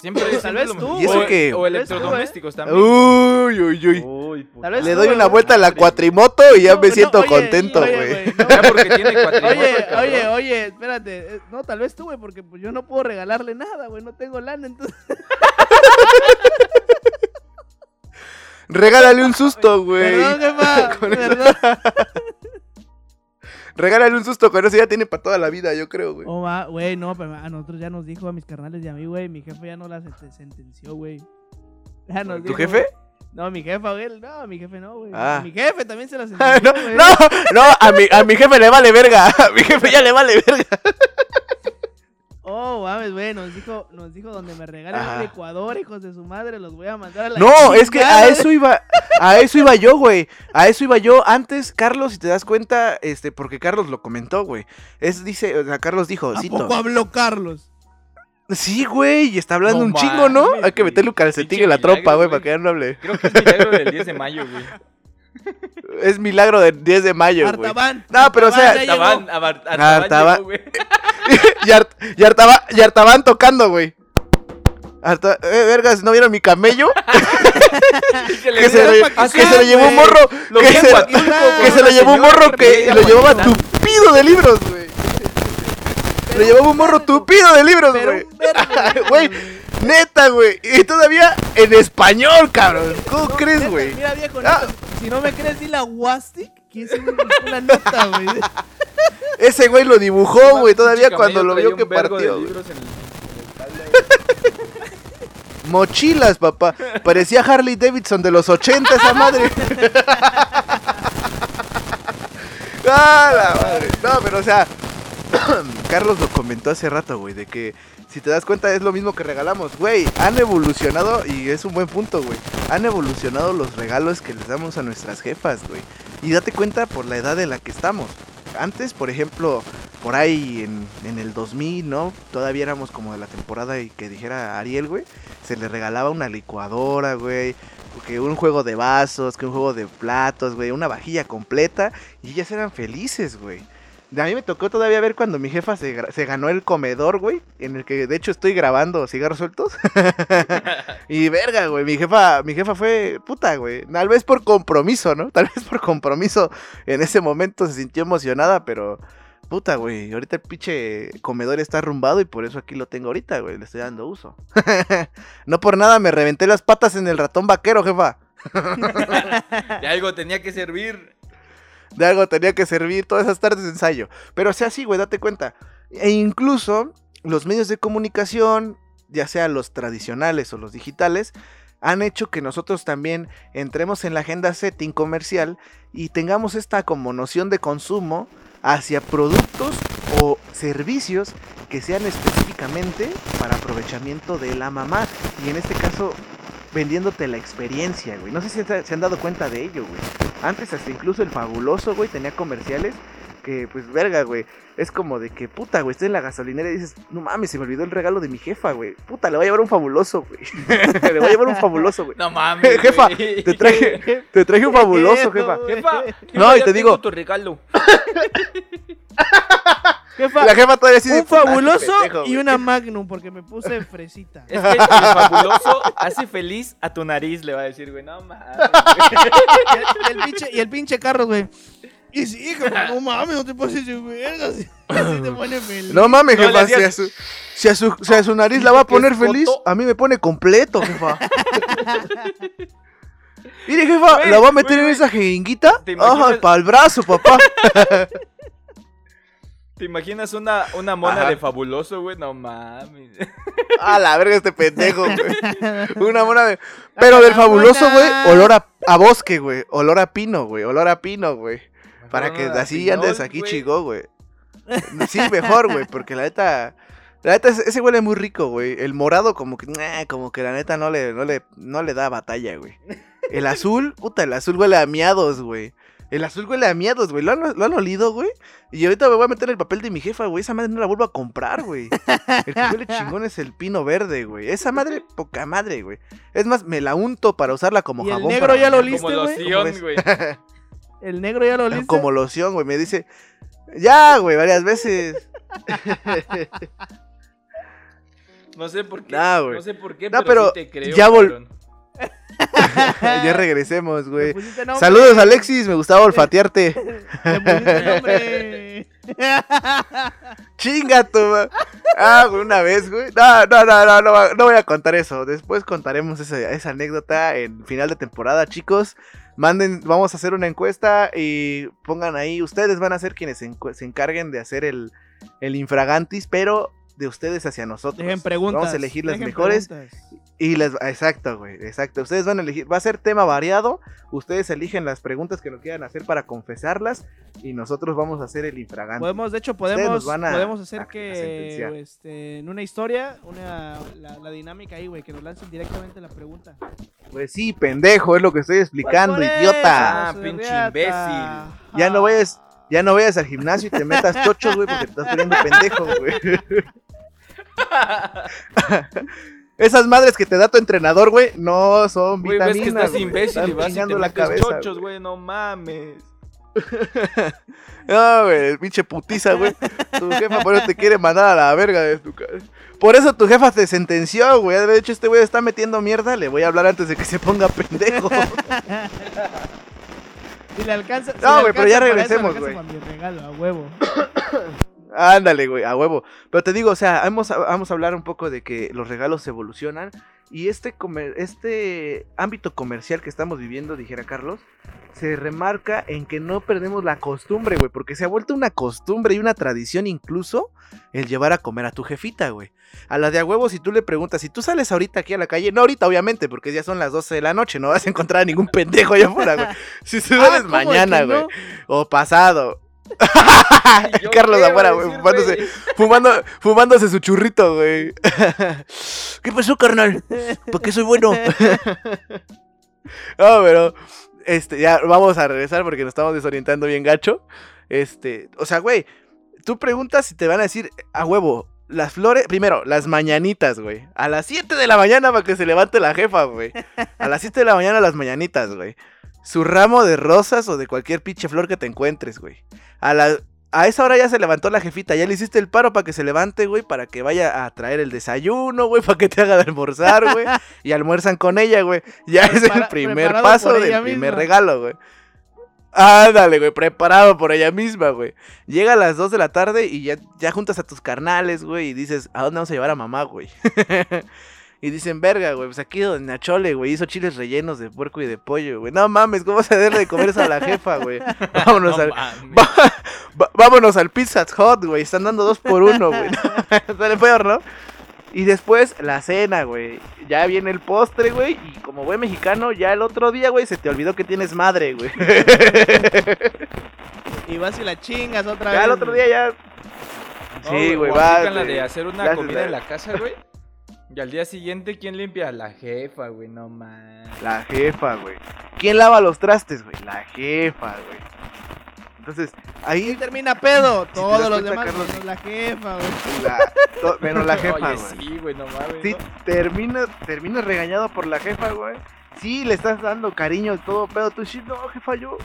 [SPEAKER 2] Siempre
[SPEAKER 3] Tal vez tú.
[SPEAKER 1] ¿Y eso
[SPEAKER 2] o,
[SPEAKER 3] tú,
[SPEAKER 2] electrodomésticos también.
[SPEAKER 1] Uy, uy, uy.
[SPEAKER 2] Uy, puta
[SPEAKER 3] Tal vez
[SPEAKER 1] Le
[SPEAKER 3] tú,
[SPEAKER 1] doy una vuelta a la cuatrimoto y ya
[SPEAKER 3] No,
[SPEAKER 1] me
[SPEAKER 3] no,
[SPEAKER 1] siento
[SPEAKER 3] oye,
[SPEAKER 1] contento,
[SPEAKER 3] oye,
[SPEAKER 1] güey.
[SPEAKER 3] no.
[SPEAKER 2] Ya porque tiene cuatrimoto,
[SPEAKER 3] Oye,
[SPEAKER 2] cabrón.
[SPEAKER 3] oye, oye, espérate. eh, No, tal vez tú, güey, porque pues yo no puedo regalarle nada, güey. No tengo lana, entonces.
[SPEAKER 1] Regálale un susto, güey.
[SPEAKER 3] Perdón, jefa. Perdón.
[SPEAKER 1] Regálale un susto, con eso ya tiene para toda la vida, yo creo, güey.
[SPEAKER 3] Oh, va, güey, no, pero a nosotros ya nos dijo a mis carnales y a mí, güey. Mi jefe ya no la sent- sentenció, güey. Ya nos
[SPEAKER 1] ¿Tu
[SPEAKER 3] dijo,
[SPEAKER 1] jefe?
[SPEAKER 3] No, mi jefa, güey. No, mi jefe no, güey.
[SPEAKER 1] Ah.
[SPEAKER 3] Mi jefe también se la
[SPEAKER 1] no,
[SPEAKER 3] sentenció, güey.
[SPEAKER 1] no, no, a mi, a mi jefe le vale verga. A mi jefe ya le vale verga.
[SPEAKER 3] Oh, mames, güey, nos dijo, nos dijo donde me regalen un Ecuador, hijos de su madre, los voy a mandar a la
[SPEAKER 1] No, es que a eso iba, a eso iba yo, güey. A eso iba yo. Antes, Carlos, si te das cuenta, este, porque Carlos lo comentó, güey. Es, dice, o sea, Carlos dijo,
[SPEAKER 3] ¿A
[SPEAKER 1] cito.
[SPEAKER 3] poco habló Carlos?
[SPEAKER 1] Sí, güey, y está hablando
[SPEAKER 2] No
[SPEAKER 1] un chingo, ¿no? Hay que meterle un calcetín en la
[SPEAKER 2] milagro,
[SPEAKER 1] tropa, güey,
[SPEAKER 2] güey.
[SPEAKER 1] para que ya no hable.
[SPEAKER 2] Creo que es milagro del 10 de mayo, güey.
[SPEAKER 1] Es milagro del 10 de mayo, güey.
[SPEAKER 3] Artaban.
[SPEAKER 1] No, pero, o sea,
[SPEAKER 3] Artaban.
[SPEAKER 2] Artaban,
[SPEAKER 1] Ah,
[SPEAKER 2] Artaban
[SPEAKER 1] Artaban.
[SPEAKER 2] llegó, güey.
[SPEAKER 1] y, Art- y Artaba- y Artaban tocando, güey. Arta- eh, vergas, ¿no vieron mi camello?
[SPEAKER 2] Que
[SPEAKER 1] se, lo,
[SPEAKER 2] pa'
[SPEAKER 1] que se lo
[SPEAKER 2] sea,
[SPEAKER 1] llevó un
[SPEAKER 2] güey.
[SPEAKER 1] morro.
[SPEAKER 2] Lo
[SPEAKER 1] que se,
[SPEAKER 2] Huatulco con
[SPEAKER 1] que se lo llevó un morro
[SPEAKER 2] que
[SPEAKER 1] lo llevaba tupido de libros, güey. Lo llevaba un morro tupido de libros,
[SPEAKER 3] Pero
[SPEAKER 1] güey. Güey, neta, güey. Y todavía en español, cabrón. ¿Cómo
[SPEAKER 3] No,
[SPEAKER 1] crees, güey?
[SPEAKER 3] Mira, viejo,
[SPEAKER 1] Ah.
[SPEAKER 3] neta, si no me crees, dile a Wastic que buscó la nota, güey.
[SPEAKER 1] Ese güey lo dibujó, güey, todavía cuando lo vio que partió.
[SPEAKER 2] la.
[SPEAKER 1] Mochilas, papá. Parecía Harley Davidson de los 80 esa madre. ah, la madre. No, pero o sea, Carlos lo comentó hace rato, güey, de que si te das cuenta es lo mismo que regalamos, güey. Han evolucionado y es un buen punto, güey. Han evolucionado los regalos que les damos a nuestras jefas, güey. Y date cuenta por la edad en la que estamos. Antes, por ejemplo, por ahí en, el 2000, ¿no? Todavía éramos como de la temporada y que dijera Ariel, güey. Se le regalaba una licuadora, güey. Que un juego de vasos, que un juego de platos, güey. Una vajilla completa. Y ellas eran felices, güey. A mí me tocó todavía ver cuando mi jefa se, se ganó el comedor, güey. En el que de hecho estoy grabando cigarros sueltos. y verga, güey. Mi jefa, mi jefa fue puta, güey. Tal vez por compromiso, ¿no? Tal vez por compromiso. En ese momento se sintió emocionada, pero puta, güey. Ahorita el pinche comedor está arrumbado y por eso aquí lo tengo ahorita, güey. Le estoy dando uso. no por nada me reventé las patas en el ratón vaquero, jefa.
[SPEAKER 2] De algo tenía que servir.
[SPEAKER 1] De algo tenía que servir todas esas tardes de ensayo. Pero sea así, güey, date cuenta. E incluso los medios de comunicación, ya sea los tradicionales o los digitales, han hecho que nosotros también entremos en la agenda setting comercial y tengamos esta como noción de consumo hacia productos o servicios que sean específicamente para aprovechamiento de la mamá. Y en este caso, vendiéndote la experiencia, güey. No sé si se han dado cuenta de ello, güey. Antes hasta incluso el fabuloso, güey, tenía comerciales que, pues, verga, güey. Es como de que, puta, güey, estás en la gasolinera y dices, no mames, se me olvidó el regalo de mi jefa, güey. Puta, le voy a llevar un fabuloso, güey. le voy a llevar un fabuloso, güey.
[SPEAKER 2] No mames.
[SPEAKER 1] Jefa,
[SPEAKER 2] güey.
[SPEAKER 1] te traje, te traje un fabuloso, jefa.
[SPEAKER 2] Jefa,
[SPEAKER 1] No, y te digo-
[SPEAKER 2] tu regalo.
[SPEAKER 3] Jefa,
[SPEAKER 1] La jefa todavía
[SPEAKER 3] un
[SPEAKER 1] "Puta,
[SPEAKER 3] fabuloso
[SPEAKER 1] pendejo,
[SPEAKER 3] y
[SPEAKER 1] güey".
[SPEAKER 3] una magnum porque me puse fresita.
[SPEAKER 2] Es que el fabuloso hace feliz a tu nariz, le va a decir, güey. No mames.
[SPEAKER 3] y, el pinche, y el pinche Carlos, güey. Y sí, jefa, no mames, no te pases de vergas. Así te pone feliz.
[SPEAKER 1] No mames,
[SPEAKER 2] No, le
[SPEAKER 1] jefa, si a, su, si, a su, si a su nariz la va a
[SPEAKER 2] que es
[SPEAKER 1] poner feliz, a mí me pone completo, jefa. Mire, jefa,
[SPEAKER 2] Güey,
[SPEAKER 1] la voy a meter
[SPEAKER 2] güey,
[SPEAKER 1] en
[SPEAKER 2] güey.
[SPEAKER 1] esa jeringuita.
[SPEAKER 2] ¿Te imaginas-
[SPEAKER 1] Ajá, para el brazo, papá.
[SPEAKER 2] ¿Te imaginas una, una mona
[SPEAKER 1] Ajá.
[SPEAKER 2] de fabuloso, güey? No mames.
[SPEAKER 1] A la verga este pendejo, güey. Una mona de... Pero del fabuloso, güey, olor a, a bosque, güey. Olor a pino, güey. Olor a pino, güey. Para que así
[SPEAKER 2] pinol,
[SPEAKER 1] andes aquí chigo, güey. Sí, mejor, güey, porque la neta... La neta, ese huele muy rico, güey. El morado como que... nah, como que la neta no le, no le, no le da batalla, güey. El azul, puta, el azul huele a miados, güey. El azul huele a miados, güey. ¿Lo han, ¿Lo han olido, güey? Y ahorita me voy a meter en el papel de mi jefa, güey. Esa madre no la vuelvo a comprar, güey. El que huele chingón es el pino verde, güey. Esa madre, poca madre, güey. Es más, me la unto para usarla como
[SPEAKER 3] ¿Y el
[SPEAKER 1] jabón.
[SPEAKER 3] negro
[SPEAKER 1] para
[SPEAKER 3] ya lo oliste,
[SPEAKER 2] Como
[SPEAKER 3] güey? El negro ya lo oliste.
[SPEAKER 1] Como loción, güey. Me dice, ya, güey, varias veces.
[SPEAKER 2] No sé por qué.
[SPEAKER 1] Nah,
[SPEAKER 2] no sé por qué, pero,
[SPEAKER 1] pero
[SPEAKER 2] sí te creo,
[SPEAKER 1] ya vol- ya regresemos, güey. Saludos, Alexis. Me gustaba olfatearte. Chinga tu. ma- Ah, güey, una vez, güey. No, no, no, no, no, voy a contar eso. Después contaremos esa, esa anécdota en final de temporada, chicos. Manden, vamos a hacer una encuesta y pongan ahí. Ustedes van a ser quienes se, se encarguen de hacer el, el infragantis, pero de ustedes hacia nosotros.
[SPEAKER 3] Dejen preguntas.
[SPEAKER 1] Vamos a elegir las mejores.
[SPEAKER 3] preguntas.
[SPEAKER 1] Y les, exacto, güey, exacto. Ustedes van a elegir, va a ser tema variado. Ustedes eligen las preguntas que nos quieran hacer para confesarlas y nosotros vamos a hacer el infragantis.
[SPEAKER 3] Podemos, de hecho, podemos,
[SPEAKER 1] nos van a-
[SPEAKER 3] podemos hacer
[SPEAKER 1] a-
[SPEAKER 3] que este, en una historia, una, la, la dinámica ahí, güey, que nos lancen directamente la pregunta.
[SPEAKER 1] Pues sí, pendejo, es lo que estoy explicando,
[SPEAKER 3] Pues por
[SPEAKER 1] idiota.
[SPEAKER 2] Ah, pinche imbécil.
[SPEAKER 1] Ya no vayas, ya no vayas al gimnasio y te metas chochos, güey, porque te estás poniendo pendejo, güey. Esas madres que te da tu entrenador, güey, no son
[SPEAKER 2] Güey, ves
[SPEAKER 1] vitaminas.
[SPEAKER 2] que estás
[SPEAKER 1] güey,
[SPEAKER 2] imbécil y vas y te
[SPEAKER 1] la cabeza,
[SPEAKER 2] chochos,
[SPEAKER 1] güey.
[SPEAKER 2] No mames.
[SPEAKER 1] No, güey, pinche putiza, güey. Tu jefa por eso te quiere mandar a la verga de tu casa. Por eso tu jefa te sentenció, güey. De hecho, este güey está metiendo mierda. Le voy a hablar antes de que se ponga pendejo.
[SPEAKER 3] Si le alcanza. si
[SPEAKER 1] No, güey, pero ya regresemos, güey.
[SPEAKER 3] regalo, a huevo.
[SPEAKER 1] Ándale, güey, a huevo. Pero te digo, o sea, vamos a, vamos a hablar un poco de que los regalos evolucionan. Y este, comer- este ámbito comercial que estamos viviendo, dijera Carlos, se remarca en que no perdemos la costumbre, güey. Porque se ha vuelto una costumbre y una tradición incluso el llevar a comer a tu jefita, güey. A la de a huevo, si tú le preguntas, si tú sales ahorita aquí a la calle, no ahorita, obviamente, porque ya son las 12 de la noche, no vas a encontrar a ningún pendejo allá afuera, güey. Si
[SPEAKER 3] Ah,
[SPEAKER 1] sales
[SPEAKER 3] ¿cómo de
[SPEAKER 1] mañana, güey.
[SPEAKER 3] no?
[SPEAKER 1] O pasado.
[SPEAKER 2] ¿Y
[SPEAKER 1] Carlos afuera, güey, fumándose, fumando, fumándose su churrito, güey. ¿Qué pasó, carnal? ¿Por qué soy bueno? no, pero, este, ya vamos a regresar porque nos estamos desorientando bien gacho. Este, o sea, güey, tú preguntas si te van a decir a huevo. Las flores, primero, las mañanitas, güey. A las 7 de la mañana para que se levante la jefa, güey. A las 7 de la mañana las mañanitas, güey. Su ramo de rosas o de cualquier pinche flor que te encuentres, güey. A la, a esa hora ya se levantó la jefita, ya le hiciste el paro para que se levante, güey, para que vaya a traer el desayuno, güey, para que te haga de almorzar, güey. y almuerzan con ella, güey. Ya es el primer paso del primer regalo, güey. Ándale, güey, preparado por ella misma, güey. Llega a las 2 de la tarde y ya, ya juntas a tus carnales, güey, y dices, ¿a dónde vamos a llevar a mamá, güey? y dicen, verga, güey, pues aquí Doña Chole, güey, hizo chiles rellenos de puerco y de pollo, güey. No mames, ¿cómo se debe de comer eso a la jefa, güey? Vámonos
[SPEAKER 2] No
[SPEAKER 1] al...
[SPEAKER 2] mames.
[SPEAKER 1] Va- va- vámonos al Pizza Hut, güey. Están dando dos por uno, güey. Sale peor, ¿no? Y después la cena, güey. Ya viene el postre, güey. Y como buen mexicano, ya el otro día, güey, se te olvidó que tienes madre, güey.
[SPEAKER 3] Y vas y la chingas otra vez.
[SPEAKER 1] ya el otro día ya.
[SPEAKER 2] No,
[SPEAKER 1] Sí, güey,
[SPEAKER 2] o
[SPEAKER 1] va.
[SPEAKER 2] aplican la de hacer una
[SPEAKER 1] Ya
[SPEAKER 2] comida en la casa, güey. Y al día siguiente, ¿quién limpia? La jefa, güey, no mames.
[SPEAKER 1] La jefa, güey. ¿Quién lava los trastes, güey? La jefa, güey. Entonces, ahí
[SPEAKER 3] ¿Quién termina pedo? Todos los
[SPEAKER 1] cuenta,
[SPEAKER 3] demás,
[SPEAKER 1] Carlos.
[SPEAKER 3] menos la jefa, güey.
[SPEAKER 1] la, to- menos la jefa,
[SPEAKER 2] Oye,
[SPEAKER 1] güey.
[SPEAKER 2] sí, güey, no mames.
[SPEAKER 1] Sí,
[SPEAKER 2] ¿no?
[SPEAKER 1] termina, termina regañado por la jefa, güey. Sí, le estás dando cariño y todo, pero tú sí, no, jefa, yo,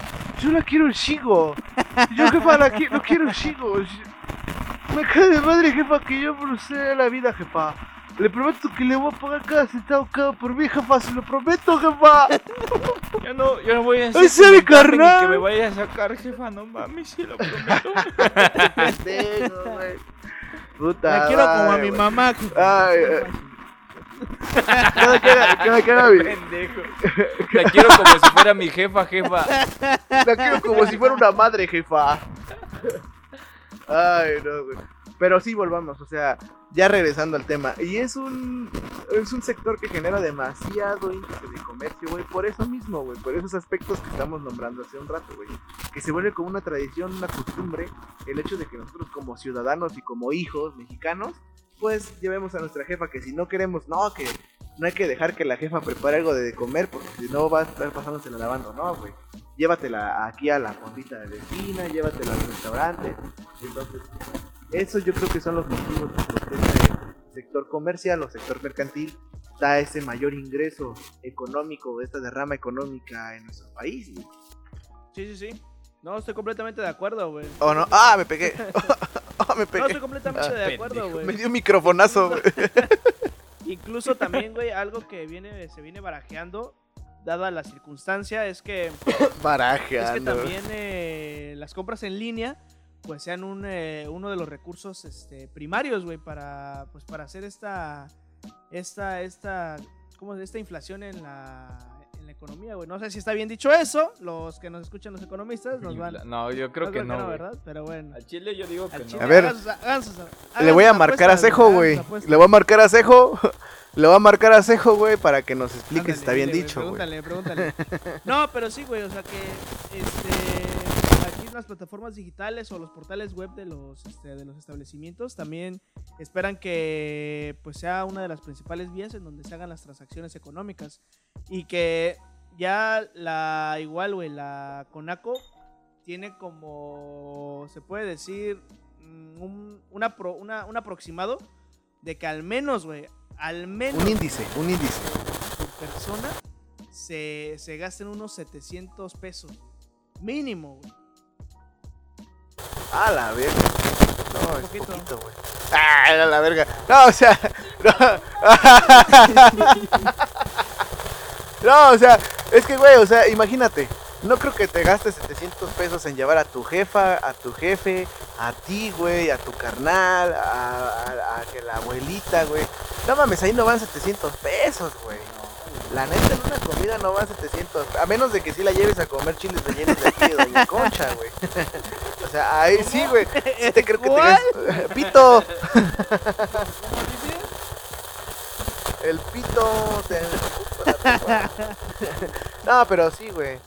[SPEAKER 1] yo la quiero un chico. Yo, jefa, la qui- no quiero un chico. Me cae de madre, jefa, que yo procede la vida, jefa. Le prometo que le voy a pagar cada centavo cada por mí, jefa, se lo prometo, jefa.
[SPEAKER 2] Yo no, yo no voy a
[SPEAKER 1] ¡Ay, sí, mi
[SPEAKER 2] comentarme ni
[SPEAKER 1] carnal!
[SPEAKER 2] que me vaya a sacar, jefa, no mames, sí lo prometo.
[SPEAKER 1] Pendejo, güey. Puta.
[SPEAKER 3] La quiero como a mi
[SPEAKER 1] güey.
[SPEAKER 3] mamá.
[SPEAKER 1] Ay, ay. Cada que haga- cada que mi-
[SPEAKER 2] Pendejo. La quiero como si fuera mi jefa, jefa.
[SPEAKER 1] La quiero como si fuera una madre, jefa. Ay, no, güey. Pero sí, volvamos, o sea, ya regresando al tema. Y es un, es un sector que genera demasiado índice de comercio, güey. Por eso mismo, güey. Por esos aspectos que estamos nombrando hace un rato, güey. Que se vuelve como una tradición, una costumbre, el hecho de que nosotros como ciudadanos y como hijos mexicanos, pues llevemos a nuestra jefa que si no queremos, no, que no hay que dejar que la jefa prepare algo de comer porque si no va a estar pasándosela lavando, no, güey. Llévatela aquí a la fondita de vecina, llévatela al restaurante. Entonces, eso yo creo que son los motivos por los que este sector comercial o sector mercantil da ese mayor ingreso económico, esta derrama económica en nuestro país. güey.
[SPEAKER 3] Sí, sí, sí. No, estoy completamente de acuerdo, güey.
[SPEAKER 1] Oh, no. Ah, me pegué. Ah, me
[SPEAKER 3] No,
[SPEAKER 1] pegué.
[SPEAKER 3] estoy completamente
[SPEAKER 2] Ah,
[SPEAKER 3] de acuerdo,
[SPEAKER 2] pendejo.
[SPEAKER 3] güey.
[SPEAKER 1] Me dio un microfonazo, güey.
[SPEAKER 3] Incluso también, güey, algo que viene, se viene barajeando, dada la circunstancia, es que,
[SPEAKER 1] Baraja.
[SPEAKER 3] es que también eh, las compras en línea, pues sean un, eh, uno de los recursos este, primarios, güey, para, pues, para hacer esta, esta, esta, ¿cómo es? Esta inflación en la, en la economía, güey. No sé si está bien dicho eso, los que nos escuchan los economistas nos van...
[SPEAKER 2] No, yo creo que no.
[SPEAKER 3] ¿verdad? Pero bueno.
[SPEAKER 2] Al chile yo digo que
[SPEAKER 3] Al
[SPEAKER 2] no.
[SPEAKER 3] chile,
[SPEAKER 1] A ver,
[SPEAKER 3] hagan sus- hagan sus-
[SPEAKER 1] Le voy a marcar a Cejo, güey. Le voy a marcar a Cejo. Le voy a marcar a Cejo, güey, para que nos explique si está bien
[SPEAKER 3] dile,
[SPEAKER 1] dicho, güey.
[SPEAKER 3] Pregúntale, pregúntale. No, pero sí, güey, o sea que este las plataformas digitales o los portales web de los este, de los establecimientos también esperan que pues sea una de las principales vías en donde se hagan las transacciones económicas y que ya la igual, güey, la Conaco tiene como se puede decir mm, un, una pro- una- un aproximado de que al menos, güey, al menos
[SPEAKER 1] Un índice, un índice.
[SPEAKER 3] por persona se, se gasten unos 700 pesos. Mínimo, güey.
[SPEAKER 1] A la verga. No,
[SPEAKER 3] Un
[SPEAKER 1] es
[SPEAKER 3] poquito.
[SPEAKER 1] poquito, güey. Ah, la verga. No, o sea. No. No, o sea, es que, güey, o sea, imagínate. No creo que te gastes 700 pesos en llevar a tu jefa, a tu jefe, a ti, güey, a tu carnal, a, a- a que la abuelita, güey. No mames, ahí no van 700 pesos, güey. La neta, en una comida no van 700. A menos de que sí la lleves a comer chiles rellenos de aquí de Doña Concha, güey. O sea, ahí sí, güey. Sí te creo que te gastas- Pito,
[SPEAKER 3] ¿Cómo dice?
[SPEAKER 1] el pito. No, pero sí, güey.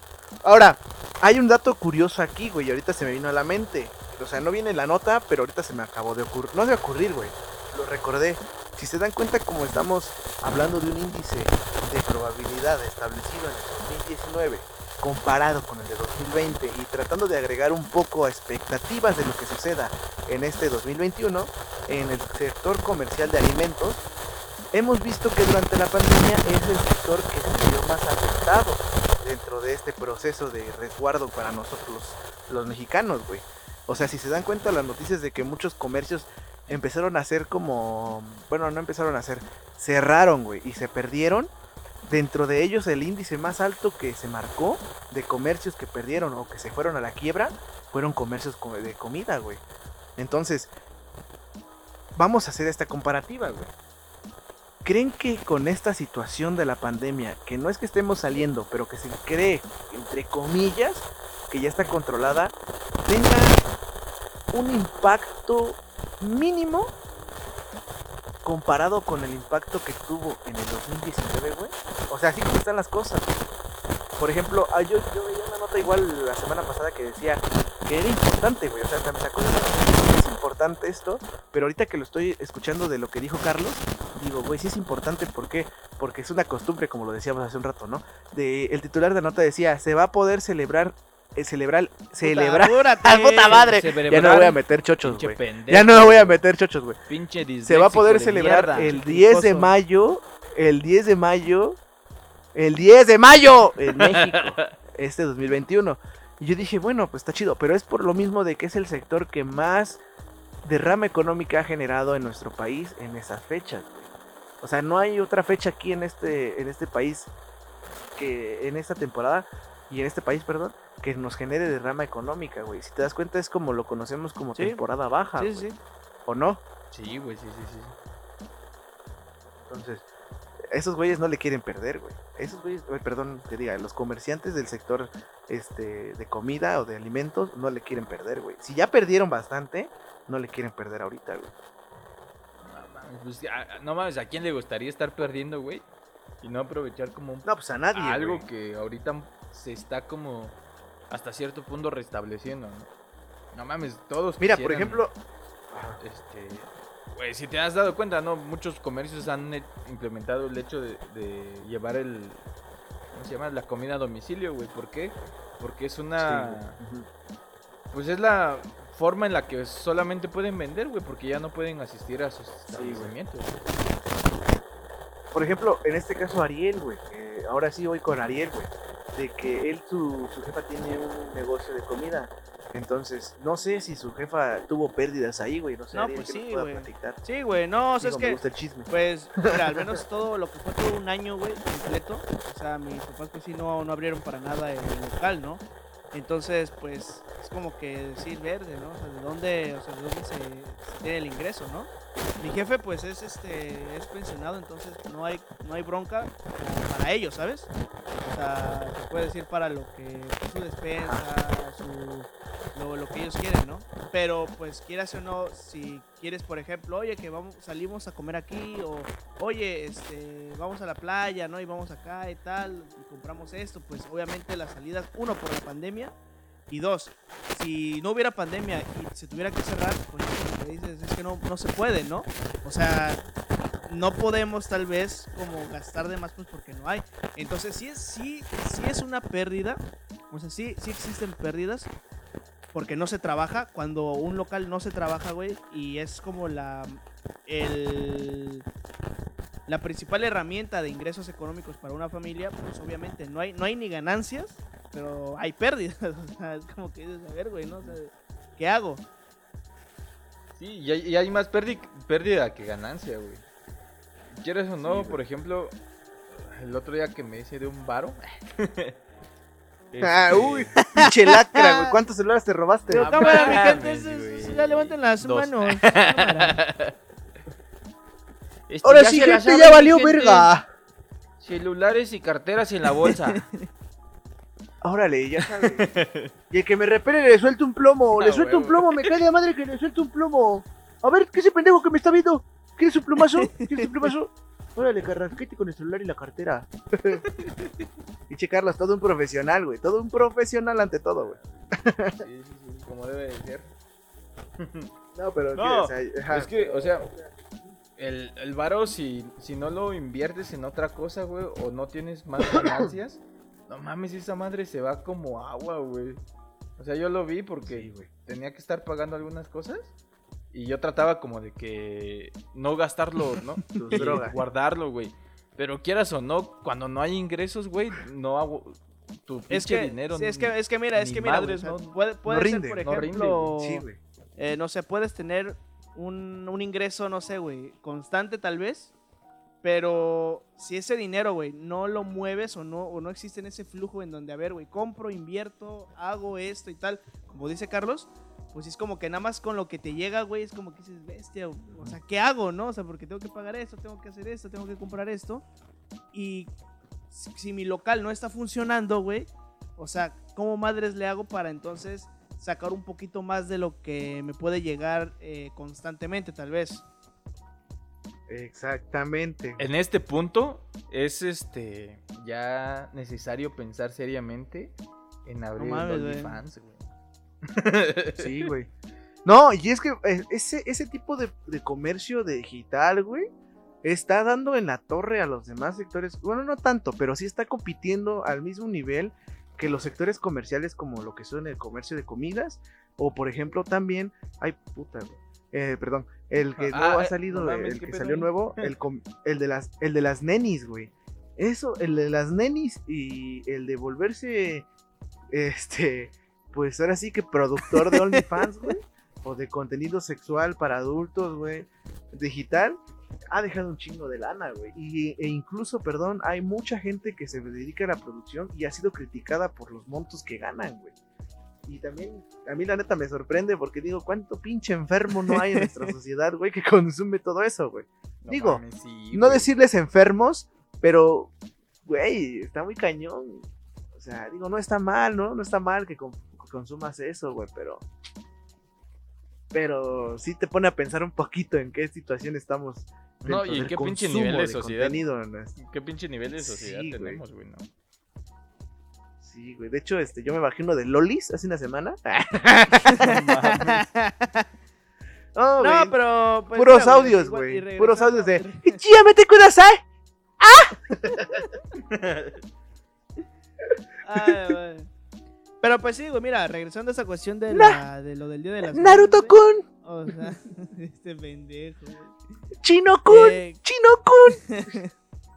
[SPEAKER 1] Ahora, hay un dato curioso aquí, güey. y Ahorita se me vino a la mente. O sea, no viene en la nota, pero ahorita se me acabó de ocurrir. No de ocurrir, güey. Lo recordé. Si se dan cuenta, como estamos hablando de un índice de probabilidad establecido en el 2019 comparado con el de 2020 y tratando de agregar un poco a expectativas de lo que suceda en este 2021 en el sector comercial de alimentos, hemos visto que durante la pandemia es el sector que se vio más afectado dentro de este proceso de resguardo para nosotros los, mexicanos, güey. O sea, si se dan cuenta las noticias de que muchos comercios empezaron a hacer como, bueno, no empezaron a hacer, cerraron, güey, y se perdieron. Dentro de ellos el índice más alto que se marcó de comercios que perdieron o que se fueron a la quiebra fueron comercios co- de comida, güey. Entonces, vamos a hacer esta comparativa, güey. ¿Creen que con esta situación de la pandemia, que no es que estemos saliendo, pero que se cree, entre comillas, que ya está controlada, tenga un impacto mínimo comparado con el impacto que tuvo en el 2019, güey. O sea, así como están las cosas. Por ejemplo, ah, yo, yo veía una nota igual la semana pasada que decía que era importante, güey. O sea, me sacó de es importante esto, pero ahorita que lo estoy escuchando de lo que dijo Carlos, digo, güey, sí es importante, ¿por qué? Porque es una costumbre, como lo decíamos hace un rato, ¿no? De, el titular de la nota decía, se va a poder celebrar, eh, celebrar, celebrar. ¡Ah, puta madre! Ya no voy a meter chochos, güey. Ya no voy a meter chochos, güey.
[SPEAKER 2] Pinche
[SPEAKER 1] Se va a poder celebrar
[SPEAKER 2] mierda.
[SPEAKER 1] el 10 de mayo, el 10 de mayo, el 10 de mayo en México, este 2021. Y yo dije, bueno, pues está chido, pero es por lo mismo de que es el sector que más derrama económica ha generado en nuestro país en esas fechas. O sea, no hay otra fecha aquí en este, en este país que en esta temporada y en este país, perdón, que nos genere derrama económica, güey. Si te das cuenta es como lo conocemos como
[SPEAKER 3] Sí.
[SPEAKER 1] temporada baja,
[SPEAKER 3] Sí,
[SPEAKER 1] güey.
[SPEAKER 3] sí.
[SPEAKER 1] ¿o no?
[SPEAKER 2] Sí, güey, sí, sí, sí.
[SPEAKER 1] Entonces, esos güeyes no le quieren perder, güey. Esos güeyes, güey, perdón, que diga, los comerciantes del sector este, de comida o de alimentos no le quieren perder, güey. Si ya perdieron bastante, no le quieren perder ahorita, güey.
[SPEAKER 2] No mames, pues, a- no mames, ¿a quién le gustaría estar perdiendo, güey? Y no aprovechar como un-
[SPEAKER 1] No, pues a nadie.
[SPEAKER 2] algo
[SPEAKER 1] güey.
[SPEAKER 2] que ahorita se está como hasta cierto punto restableciendo, ¿no? No mames, todos
[SPEAKER 1] Mira, por ejemplo.
[SPEAKER 2] Este, güey, si te has dado cuenta, ¿no? Muchos comercios han eh, implementado el hecho de, de llevar el, ¿cómo se llama? La comida a domicilio, güey. ¿Por qué? Porque es una, pues es la forma en la que solamente pueden vender, güey, porque ya no pueden asistir a sus establecimientos.
[SPEAKER 1] Por ejemplo, en este caso Ariel, güey. que ahora sí voy con Ariel, güey. De que él, su, su jefa tiene un negocio de comida. Entonces, no sé si su jefa tuvo pérdidas ahí, güey. No sé,
[SPEAKER 3] No, pues
[SPEAKER 1] que
[SPEAKER 3] sí, güey.
[SPEAKER 1] platicar.
[SPEAKER 3] Sí, güey, no, o sea,
[SPEAKER 1] Digo,
[SPEAKER 3] es
[SPEAKER 1] me
[SPEAKER 3] que,
[SPEAKER 1] gusta el chisme.
[SPEAKER 3] pues, mira, al menos todo lo que fue todo un año, güey, completo. O sea, mis papás, pues sí, no, no abrieron para nada el local, ¿no? Entonces, pues, es como que decir verde, ¿no? O sea, ¿de dónde, o sea, de dónde se, se tiene el ingreso, no? Mi jefe, pues, es este, es pensionado, entonces no hay, no hay bronca para ellos, ¿sabes? O sea, se puede decir para lo que, su despensa, su, lo, lo que ellos quieren, ¿no? Pero pues quieras o no, si quieres, por ejemplo, oye, que vamos, salimos a comer aquí, o oye, este, vamos a la playa, ¿no? Y vamos acá y tal, y compramos esto, pues obviamente las salidas, uno, por la pandemia, y dos, si no hubiera pandemia y se tuviera que cerrar, pues dices es que no, no se puede, ¿no? O sea, no podemos tal vez como gastar de más pues porque no hay. Entonces sí es, sí, sí es una pérdida, o sea, sí, sí existen pérdidas, porque no se trabaja. Cuando un local no se trabaja, güey, y es como la el la principal herramienta de ingresos económicos para una familia, pues obviamente no hay no hay ni ganancias, pero hay pérdidas. O sea, es como que dices, a ver, güey, ¿no? O sea, ¿qué hago?
[SPEAKER 2] Sí, y hay, y hay más pérdida que ganancia, güey. ¿Quieres o no? por ejemplo, el otro día que me hice de un varo.
[SPEAKER 1] Ah,
[SPEAKER 2] este,
[SPEAKER 1] uy, pinche lacra, güey. ¿Cuántos celulares te robaste?
[SPEAKER 3] Pero
[SPEAKER 2] Ah,
[SPEAKER 3] cámara, mi gente, ya levanten las
[SPEAKER 2] Dos.
[SPEAKER 3] manos. Cámara.
[SPEAKER 2] Este,
[SPEAKER 1] Ahora
[SPEAKER 2] ya
[SPEAKER 1] sí, gente,
[SPEAKER 2] saben,
[SPEAKER 1] ya valió
[SPEAKER 2] gente.
[SPEAKER 1] verga.
[SPEAKER 2] Celulares y carteras en la bolsa.
[SPEAKER 1] Órale, ya sabes. Y el que me repele le suelto un plomo, le
[SPEAKER 2] Ah,
[SPEAKER 1] suelto un plomo, me cae de madre que le suelto un plomo. A ver, ¿qué es ese pendejo que me está viendo? ¿Quieres un plomazo? ¿Quieres un plomazo? Órale, carrasquete con el celular y la cartera. Pinche Carlos, todo un profesional, güey. Todo un profesional ante todo, güey.
[SPEAKER 2] Sí, sí, sí, como debe de ser.
[SPEAKER 1] No, pero
[SPEAKER 2] No,
[SPEAKER 1] o sea, ajá.
[SPEAKER 2] Es que, o sea, el, el varo, si, si no lo inviertes en otra cosa, güey, o no tienes más ganancias, no mames, esa madre se va como agua, güey. O sea, yo lo vi porque
[SPEAKER 1] Sí, güey.
[SPEAKER 2] tenía que estar pagando algunas cosas y yo trataba como de que no gastarlo, ¿no? Guardarlo, güey. Pero quieras o no, cuando no hay ingresos, güey, no hago tu
[SPEAKER 3] Es que,
[SPEAKER 2] dinero.
[SPEAKER 3] sí, es que, es que mira, es que mira,
[SPEAKER 2] madres,
[SPEAKER 3] güey, o sea,
[SPEAKER 2] no-
[SPEAKER 3] puede, puede
[SPEAKER 1] rinde,
[SPEAKER 3] ser, por
[SPEAKER 2] no rinde,
[SPEAKER 3] ejemplo.
[SPEAKER 1] Sí, güey.
[SPEAKER 3] eh, no sé, puedes tener un, un ingreso, no sé, güey, constante tal vez, pero si ese dinero, güey, no lo mueves o no, o no existe en ese flujo en donde, a ver, güey, compro, invierto, hago esto y tal, como dice Carlos, pues es como que nada más con lo que te llega, güey, es como que dices, bestia, o sea, ¿qué hago, no? O sea, porque tengo que pagar esto, tengo que hacer esto, tengo que comprar esto, y si, si mi local no está funcionando, güey, o sea, ¿cómo madres le hago para entonces sacar un poquito más de lo que me puede llegar eh, constantemente, tal vez?
[SPEAKER 1] Exactamente.
[SPEAKER 2] En este punto es este ya necesario pensar seriamente en abrir
[SPEAKER 3] mames,
[SPEAKER 2] el
[SPEAKER 3] güey.
[SPEAKER 2] OnlyFans, güey.
[SPEAKER 1] Sí, güey. No, y es que eh, ese, ese tipo de, de comercio digital, güey, está dando en la torre a los demás sectores. Bueno, no tanto, pero sí está compitiendo al mismo nivel que los sectores comerciales como lo que son el comercio de comidas. O por ejemplo también, ay puta. Eh, perdón, el que
[SPEAKER 2] Ah,
[SPEAKER 1] nuevo ha
[SPEAKER 2] eh,
[SPEAKER 1] salido,
[SPEAKER 2] no
[SPEAKER 1] el
[SPEAKER 2] ¿qué
[SPEAKER 1] que salió
[SPEAKER 2] ahí?
[SPEAKER 1] nuevo, el, el, de las, el de las nenis, güey. Eso, el de las nenis y el de volverse, este, pues ahora sí que productor de OnlyFans, güey, o de contenido sexual para adultos, güey, digital, ha dejado un chingo de lana, güey. Y, e incluso, perdón, hay mucha gente que se dedica a la producción y ha sido criticada por los montos que ganan, güey. Y también, a mí la neta me sorprende porque digo, ¿cuánto pinche enfermo no hay en nuestra sociedad, güey, que consume todo eso, güey?
[SPEAKER 2] No
[SPEAKER 1] Digo,
[SPEAKER 2] mames, sí,
[SPEAKER 1] No
[SPEAKER 2] güey.
[SPEAKER 1] decirles enfermos, pero, güey, está muy cañón. O sea, digo, no está mal, ¿no? No está mal que, con- que consumas eso, güey, pero... Pero sí te pone a pensar un poquito en qué situación estamos.
[SPEAKER 2] No, y en qué pinche nivel de sociedad. ¿Qué pinche nivel de sociedad
[SPEAKER 1] Sí,
[SPEAKER 2] tenemos, güey? No?
[SPEAKER 1] Sí, güey. De hecho, este, yo me bajé uno de Lolis hace una semana. Oh,
[SPEAKER 3] No, pero. pues,
[SPEAKER 1] Puros
[SPEAKER 3] mira,
[SPEAKER 1] audios, güey. Puros audios de. ¡Chíame kudasai!
[SPEAKER 3] Ay, güey. Pero pues sí, güey, mira, regresando a esa cuestión de, la, de lo del día de las
[SPEAKER 1] Naruto. Kun,
[SPEAKER 3] O sea, este pendejo, güey.
[SPEAKER 1] Chino Kun,
[SPEAKER 3] Eh,
[SPEAKER 1] Chino Kun,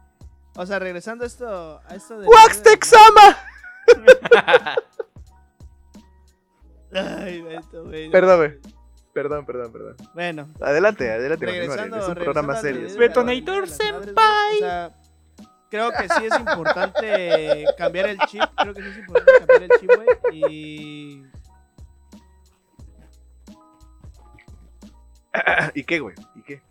[SPEAKER 3] o sea, regresando a esto, a esto de.
[SPEAKER 1] Waxtex Sama.
[SPEAKER 3] Ay, esto, güey.
[SPEAKER 1] Perdón, güey. Perdón, perdón, perdón.
[SPEAKER 3] Bueno,
[SPEAKER 1] Adelante, adelante,
[SPEAKER 3] regresando,
[SPEAKER 1] Es un programa serio.
[SPEAKER 3] O sea, creo que sí es importante cambiar el chip. Creo que sí es importante cambiar el chip, güey. Y.
[SPEAKER 1] ¿Y qué, güey? ¿Y qué?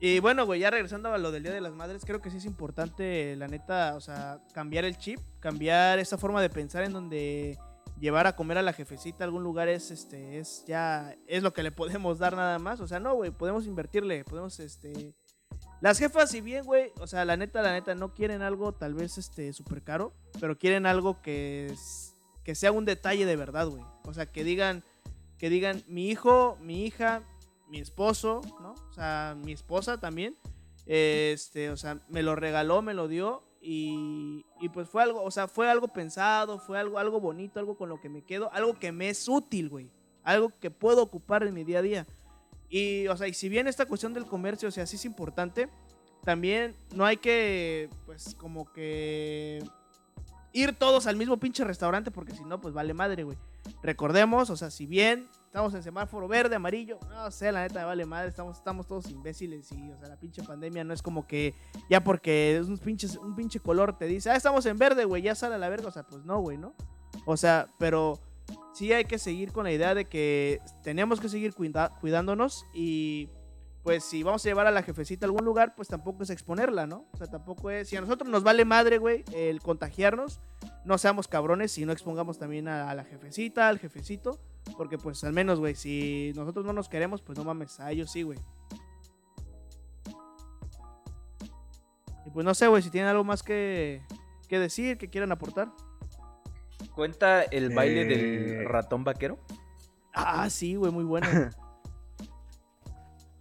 [SPEAKER 3] Y bueno, güey, ya regresando a lo del Día de las Madres, creo que sí es importante, la neta, o sea, cambiar el chip, cambiar esa forma de pensar en donde llevar a comer a la jefecita a algún lugar es, este, es ya, es lo que le podemos dar nada más. O sea, no, güey, podemos invertirle, podemos, este... Las jefas, si bien, güey, o sea, la neta, la neta, no quieren algo tal vez, este, súper caro, pero quieren algo que, es- que sea un detalle de verdad, güey. O sea, que digan, que digan, mi hijo, mi hija, mi esposo, ¿no? O sea, mi esposa también. Este, o sea, me lo regaló, me lo dio. Y, y pues fue algo, o sea, fue algo pensado, fue algo, algo bonito, algo con lo que me quedo, algo que me es útil, güey. Algo que puedo ocupar en mi día a día. Y, o sea, y si bien esta cuestión del comercio, o sea, sí es importante, también no hay que, pues, como que ir todos al mismo pinche restaurante, porque si no, pues vale madre, güey. Recordemos, o sea, si bien estamos en semáforo verde, amarillo, no sé, la neta vale madre, estamos, estamos todos imbéciles y, o sea, la pinche pandemia no es como que ya porque es un pinche, un pinche color te dice, ah, estamos en verde, güey, ya sale a la verga, o sea, pues no, güey, ¿no? O sea, pero sí hay que seguir con la idea de que tenemos que seguir cuidándonos y pues si vamos a llevar a la jefecita a algún lugar, pues tampoco es exponerla, ¿no? O sea, tampoco es, si a nosotros nos vale madre, güey, el contagiarnos, no seamos cabrones y no expongamos también a, a la jefecita, al jefecito, porque pues al menos, güey, si nosotros no nos queremos, pues no mames, a ellos sí, güey. Y pues no sé, güey, si tienen algo más que, que decir, que quieran aportar.
[SPEAKER 2] ¿Cuenta el baile
[SPEAKER 1] Eh.
[SPEAKER 2] del ratón vaquero?
[SPEAKER 3] Ah, sí, güey, muy bueno.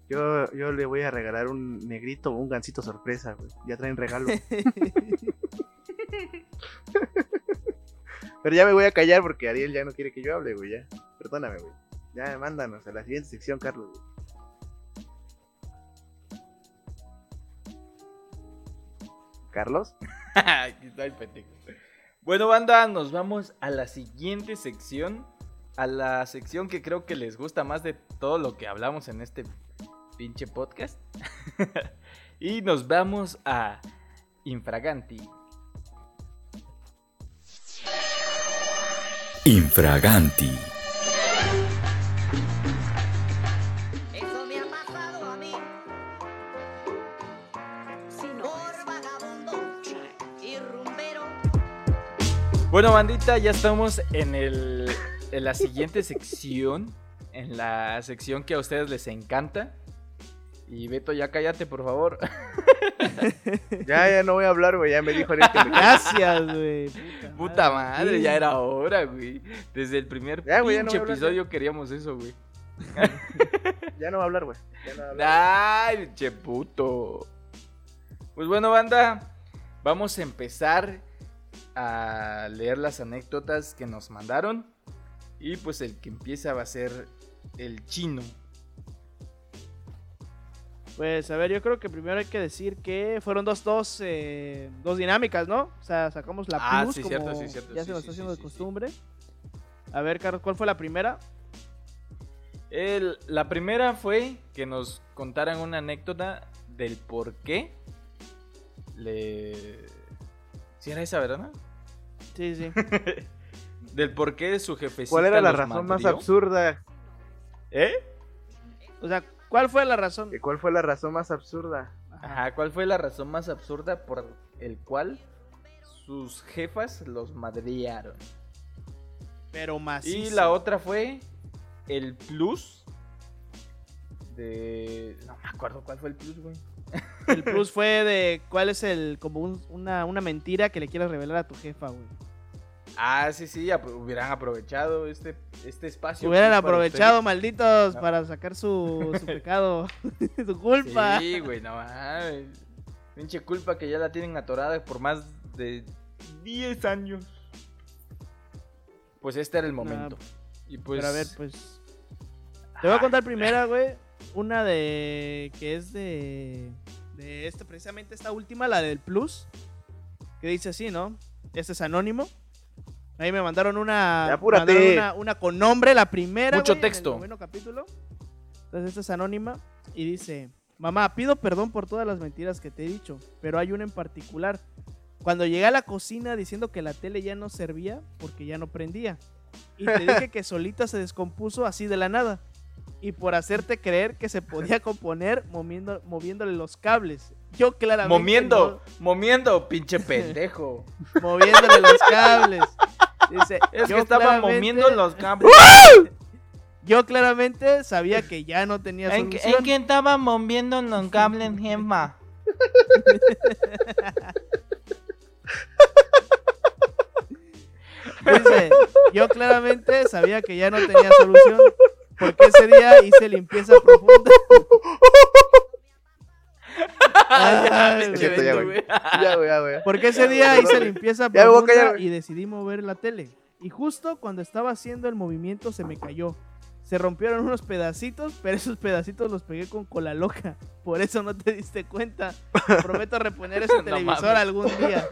[SPEAKER 1] Yo, yo le voy a regalar un negrito o un gancito sorpresa, güey. Ya traen regalo. Pero ya me voy a callar porque Ariel ya no quiere que yo hable, güey. Ya. Perdóname, güey. Ya, mándanos a la siguiente sección, Carlos. güey. ¿Carlos?
[SPEAKER 2] Aquí está el pendejo. Bueno, banda, nos vamos a la siguiente sección. A la sección que creo que les gusta más de todo lo que hablamos en este pinche podcast. y nos vamos a Infraganti.
[SPEAKER 5] Infraganti.
[SPEAKER 2] Bueno, bandita, ya estamos en, el, en la siguiente sección. En la sección que a ustedes les encanta. Y Beto, ya cállate, por favor.
[SPEAKER 1] Ya, ya no voy a hablar, güey. Ya me dijo que me
[SPEAKER 3] Gracias, güey.
[SPEAKER 2] Puta madre, ya era hora, güey. Desde el primer
[SPEAKER 1] Ya, no
[SPEAKER 2] episodio queríamos eso, güey.
[SPEAKER 1] Ya no va a hablar, güey. Ya no va a hablar.
[SPEAKER 2] Ay, che puto. Pues bueno, banda, vamos a empezar a leer las anécdotas que nos mandaron. Y pues el que empieza va a ser el chino.
[SPEAKER 3] Pues a ver, yo creo que primero hay que decir que fueron dos, dos, eh, dos dinámicas, ¿no? O sea, sacamos la
[SPEAKER 2] Ah,
[SPEAKER 3] plus
[SPEAKER 2] sí,
[SPEAKER 3] como
[SPEAKER 2] cierto, sí, cierto,
[SPEAKER 3] ya
[SPEAKER 2] sí,
[SPEAKER 3] se nos está haciendo de costumbre. A ver, Carlos, ¿cuál fue la primera?
[SPEAKER 2] El- la primera fue que nos contaran una anécdota del por qué le... ¿Sí era esa, verdad?
[SPEAKER 3] Sí, sí.
[SPEAKER 2] Del por qué su jefecita
[SPEAKER 1] ¿Cuál era la razón más absurda?
[SPEAKER 2] ¿Eh?
[SPEAKER 3] O sea, ¿cuál fue la razón?
[SPEAKER 1] ¿Y ¿Cuál fue la razón más absurda?
[SPEAKER 2] Ajá, ¿cuál fue la razón más absurda por el cual sus jefas los madrearon?
[SPEAKER 3] Pero más.
[SPEAKER 2] Y la otra fue el plus de... No me acuerdo cuál fue el plus, güey.
[SPEAKER 3] El plus fue de cuál es el como un- una, una mentira que le quieras revelar a tu jefa, güey.
[SPEAKER 2] Ah, sí, sí, apro- hubieran aprovechado este, este espacio.
[SPEAKER 3] Hubieran aprovechado, malditos,
[SPEAKER 2] No.
[SPEAKER 3] para sacar su, su pecado, su culpa.
[SPEAKER 2] Sí, güey, no mames. Pinche culpa que ya la tienen atorada por más de 10 años. Pues este era el momento. y pues...
[SPEAKER 3] Pero a ver, pues. Te voy a contar primera, güey. Una de. que es de. De este, precisamente esta última, la del Plus. Que dice así, ¿no? Este es anónimo. Ahí me mandaron una. Me mandaron una, una con nombre, la primera.
[SPEAKER 2] Mucho
[SPEAKER 3] güey, en el
[SPEAKER 2] texto.
[SPEAKER 3] capítulo. Entonces, esta es anónima. Y dice: Mamá, pido perdón por todas las mentiras que te he dicho. Pero hay una en particular. Cuando llegué a la cocina diciendo que la tele ya no servía porque ya no prendía. Y te dije que solita se descompuso así de la nada. Y por hacerte creer que se podía componer moviendo, moviéndole los cables. Yo claramente.
[SPEAKER 2] Momiendo, momiendo, pinche pendejo.
[SPEAKER 3] no- moviéndole los cables. Dice,
[SPEAKER 2] Es
[SPEAKER 3] "Yo
[SPEAKER 2] que estaba
[SPEAKER 3] claramente-
[SPEAKER 2] momiendo los cables.
[SPEAKER 3] Yo claramente sabía que ya no tenía
[SPEAKER 2] ¿En, qué-
[SPEAKER 3] solución.
[SPEAKER 2] en qué estaba moviendo los cables, jefa?
[SPEAKER 3] Dice, yo claramente sabía que ya no tenía solución. Porque ese día hice limpieza profunda. Ay,
[SPEAKER 1] ya, güey. Ya, güey, ya, güey.
[SPEAKER 3] Porque ese día hice limpieza
[SPEAKER 1] Ya
[SPEAKER 3] profunda y decidí mover la tele. Y justo cuando estaba haciendo el movimiento se me cayó. Se rompieron unos pedacitos, pero esos pedacitos los pegué con cola loca. Por eso no te diste cuenta. Prometo reponer ese
[SPEAKER 2] No
[SPEAKER 3] televisor
[SPEAKER 2] mames.
[SPEAKER 3] algún día.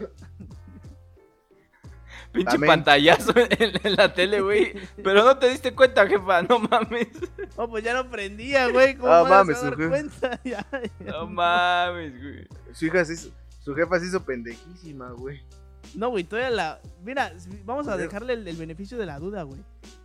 [SPEAKER 2] Pinche
[SPEAKER 1] Amén.
[SPEAKER 2] pantallazo en, en la tele, güey. Pero no te diste cuenta, jefa, no mames.
[SPEAKER 3] Oh, pues ya no prendía, güey. ¿Cómo
[SPEAKER 1] Ah,
[SPEAKER 3] vas
[SPEAKER 1] mames,
[SPEAKER 3] a dar cuenta? Ya, ya.
[SPEAKER 2] No mames, güey.
[SPEAKER 1] Su hija se hizo, su jefa se hizo pendejísima, güey.
[SPEAKER 3] No, güey, todavía la. Mira, vamos a
[SPEAKER 1] Pero-
[SPEAKER 3] dejarle el, el beneficio de la duda, güey.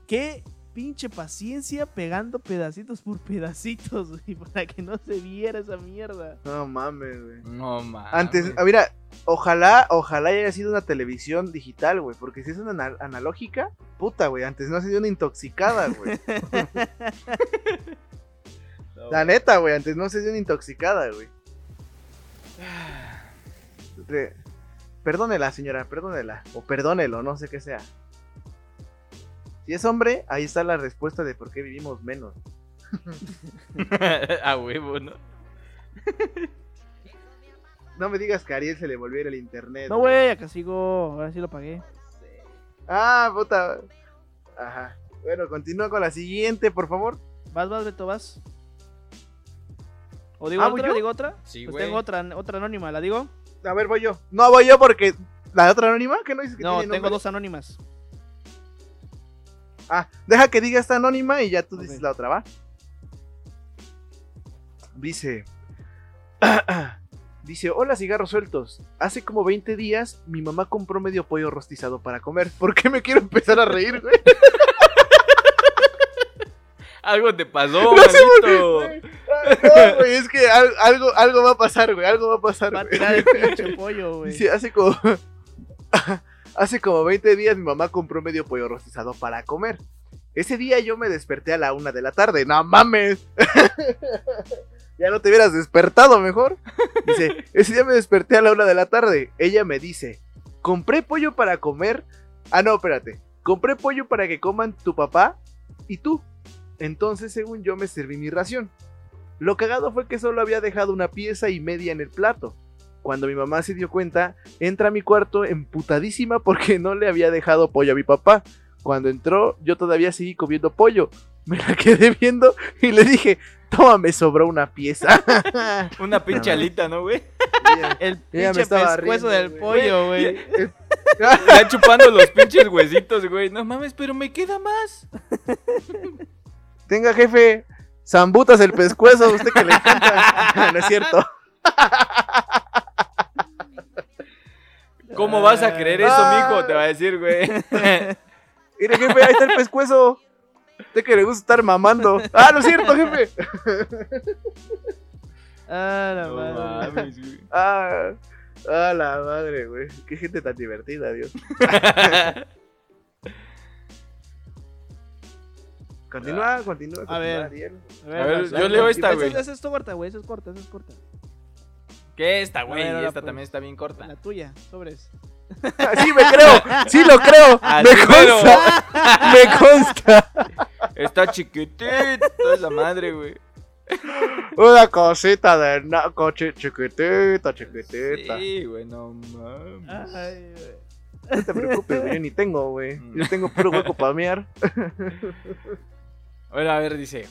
[SPEAKER 3] Qué pinche paciencia pegando pedacitos por pedacitos, güey, para que no se viera esa mierda.
[SPEAKER 1] No mames, güey.
[SPEAKER 2] No mames.
[SPEAKER 1] Antes, ah, mira, ojalá, ojalá haya sido una televisión digital, güey, porque si es una ana- analógica, puta, güey, antes no ha sido una intoxicada, güey.
[SPEAKER 2] No,
[SPEAKER 1] La neta, güey, antes no se dio una intoxicada, güey. Re- Perdónela, señora, perdónela. O perdónelo, no sé qué sea. Si es hombre, ahí está la respuesta de por qué vivimos menos.
[SPEAKER 2] A huevo, ¿no?
[SPEAKER 1] No me digas que a Ariel se le volviera el internet.
[SPEAKER 3] No, güey, acá sigo. Ahora sí lo pagué.
[SPEAKER 1] Ah, puta. Ajá. Bueno, continúa con la siguiente, por favor.
[SPEAKER 3] Vas, vas, Beto, vas. ¿O digo
[SPEAKER 1] Ah, ¿voy
[SPEAKER 3] otra? ¿Digo otra?
[SPEAKER 2] Sí,
[SPEAKER 3] Pues
[SPEAKER 2] güey.
[SPEAKER 3] tengo otra, otra anónima, ¿la digo?
[SPEAKER 1] A ver, voy yo. No, voy yo porque. ¿La otra anónima? que no dices que
[SPEAKER 3] No,
[SPEAKER 1] tiene
[SPEAKER 3] tengo dos anónimas.
[SPEAKER 1] Ah, deja que diga esta anónima y ya tú dices la otra, ¿va? Dice. Dice, hola cigarros sueltos. Hace como 20 días mi mamá compró medio pollo rostizado para comer. ¿Por qué me quiero empezar a reír, güey?
[SPEAKER 2] Algo te pasó,
[SPEAKER 1] No sé por
[SPEAKER 2] manito.
[SPEAKER 1] Ah, No, güey, es que al- algo, algo va a pasar, güey. Algo va a pasar,
[SPEAKER 3] Va a
[SPEAKER 1] güey.
[SPEAKER 3] tirar el pinche pollo, güey.
[SPEAKER 1] Dice, hace como. Hace como 20 días mi mamá compró medio pollo rostizado para comer. Ese día yo me desperté a la una de la tarde. ¡No mames! Ya no te hubieras despertado mejor. Dice, ese día me desperté a la una de la tarde. Ella me dice, compré pollo para comer. Ah, no, espérate. Compré pollo para que coman tu papá y tú. Entonces, según yo, me serví mi ración. Lo cagado fue que solo había dejado una pieza y media en el plato. Cuando mi mamá se dio cuenta, entra a mi cuarto emputadísima porque no le había dejado pollo a mi papá. Cuando entró, yo todavía seguí comiendo pollo. Me la quedé viendo y le dije, toma, me sobró una pieza.
[SPEAKER 2] Una pinche
[SPEAKER 1] No.
[SPEAKER 2] alita, ¿no, güey?
[SPEAKER 3] El pinche
[SPEAKER 1] estaba
[SPEAKER 3] pescuezo
[SPEAKER 1] riendo,
[SPEAKER 3] del pollo, güey.
[SPEAKER 2] Ya chupando los pinches huesitos, güey. No mames, pero me queda más.
[SPEAKER 1] Tenga, jefe, zambutas el pescuezo, a usted que le encanta. no es cierto.
[SPEAKER 2] ¿Cómo vas a creer eso,
[SPEAKER 1] Ah.
[SPEAKER 2] mijo? Te va a decir, güey.
[SPEAKER 1] Mire, jefe, ahí está el pescuezo. Usted que le gusta estar mamando. Ah, no es cierto, jefe.
[SPEAKER 3] Ah, la
[SPEAKER 2] No
[SPEAKER 3] madre.
[SPEAKER 2] mames, güey.
[SPEAKER 1] Ah, ah, la madre, güey. Qué gente tan divertida, Dios. Continúa, continúa. continúa,
[SPEAKER 3] ver.
[SPEAKER 1] Ariel.
[SPEAKER 3] A ver,
[SPEAKER 2] A ver, yo leo esta, güey.
[SPEAKER 3] Esa es corta, güey. Esa es corta, esa es corta.
[SPEAKER 2] ¿Qué esta, güey? Esta
[SPEAKER 3] pues.
[SPEAKER 2] también está bien corta.
[SPEAKER 3] La tuya, sobres.
[SPEAKER 1] Sí, me creo. Sí, lo creo.
[SPEAKER 2] Así
[SPEAKER 1] Me consta. Me consta.
[SPEAKER 2] Está chiquitita esa madre, güey.
[SPEAKER 1] Una cosita de naco chi- chiquitita, chiquitita.
[SPEAKER 2] Sí, güey, no mames.
[SPEAKER 3] Ay, güey.
[SPEAKER 1] No te preocupes, güey. Yo ni tengo, güey.
[SPEAKER 2] Mm.
[SPEAKER 1] Yo tengo puro hueco para mear.
[SPEAKER 2] Bueno, a ver, dice.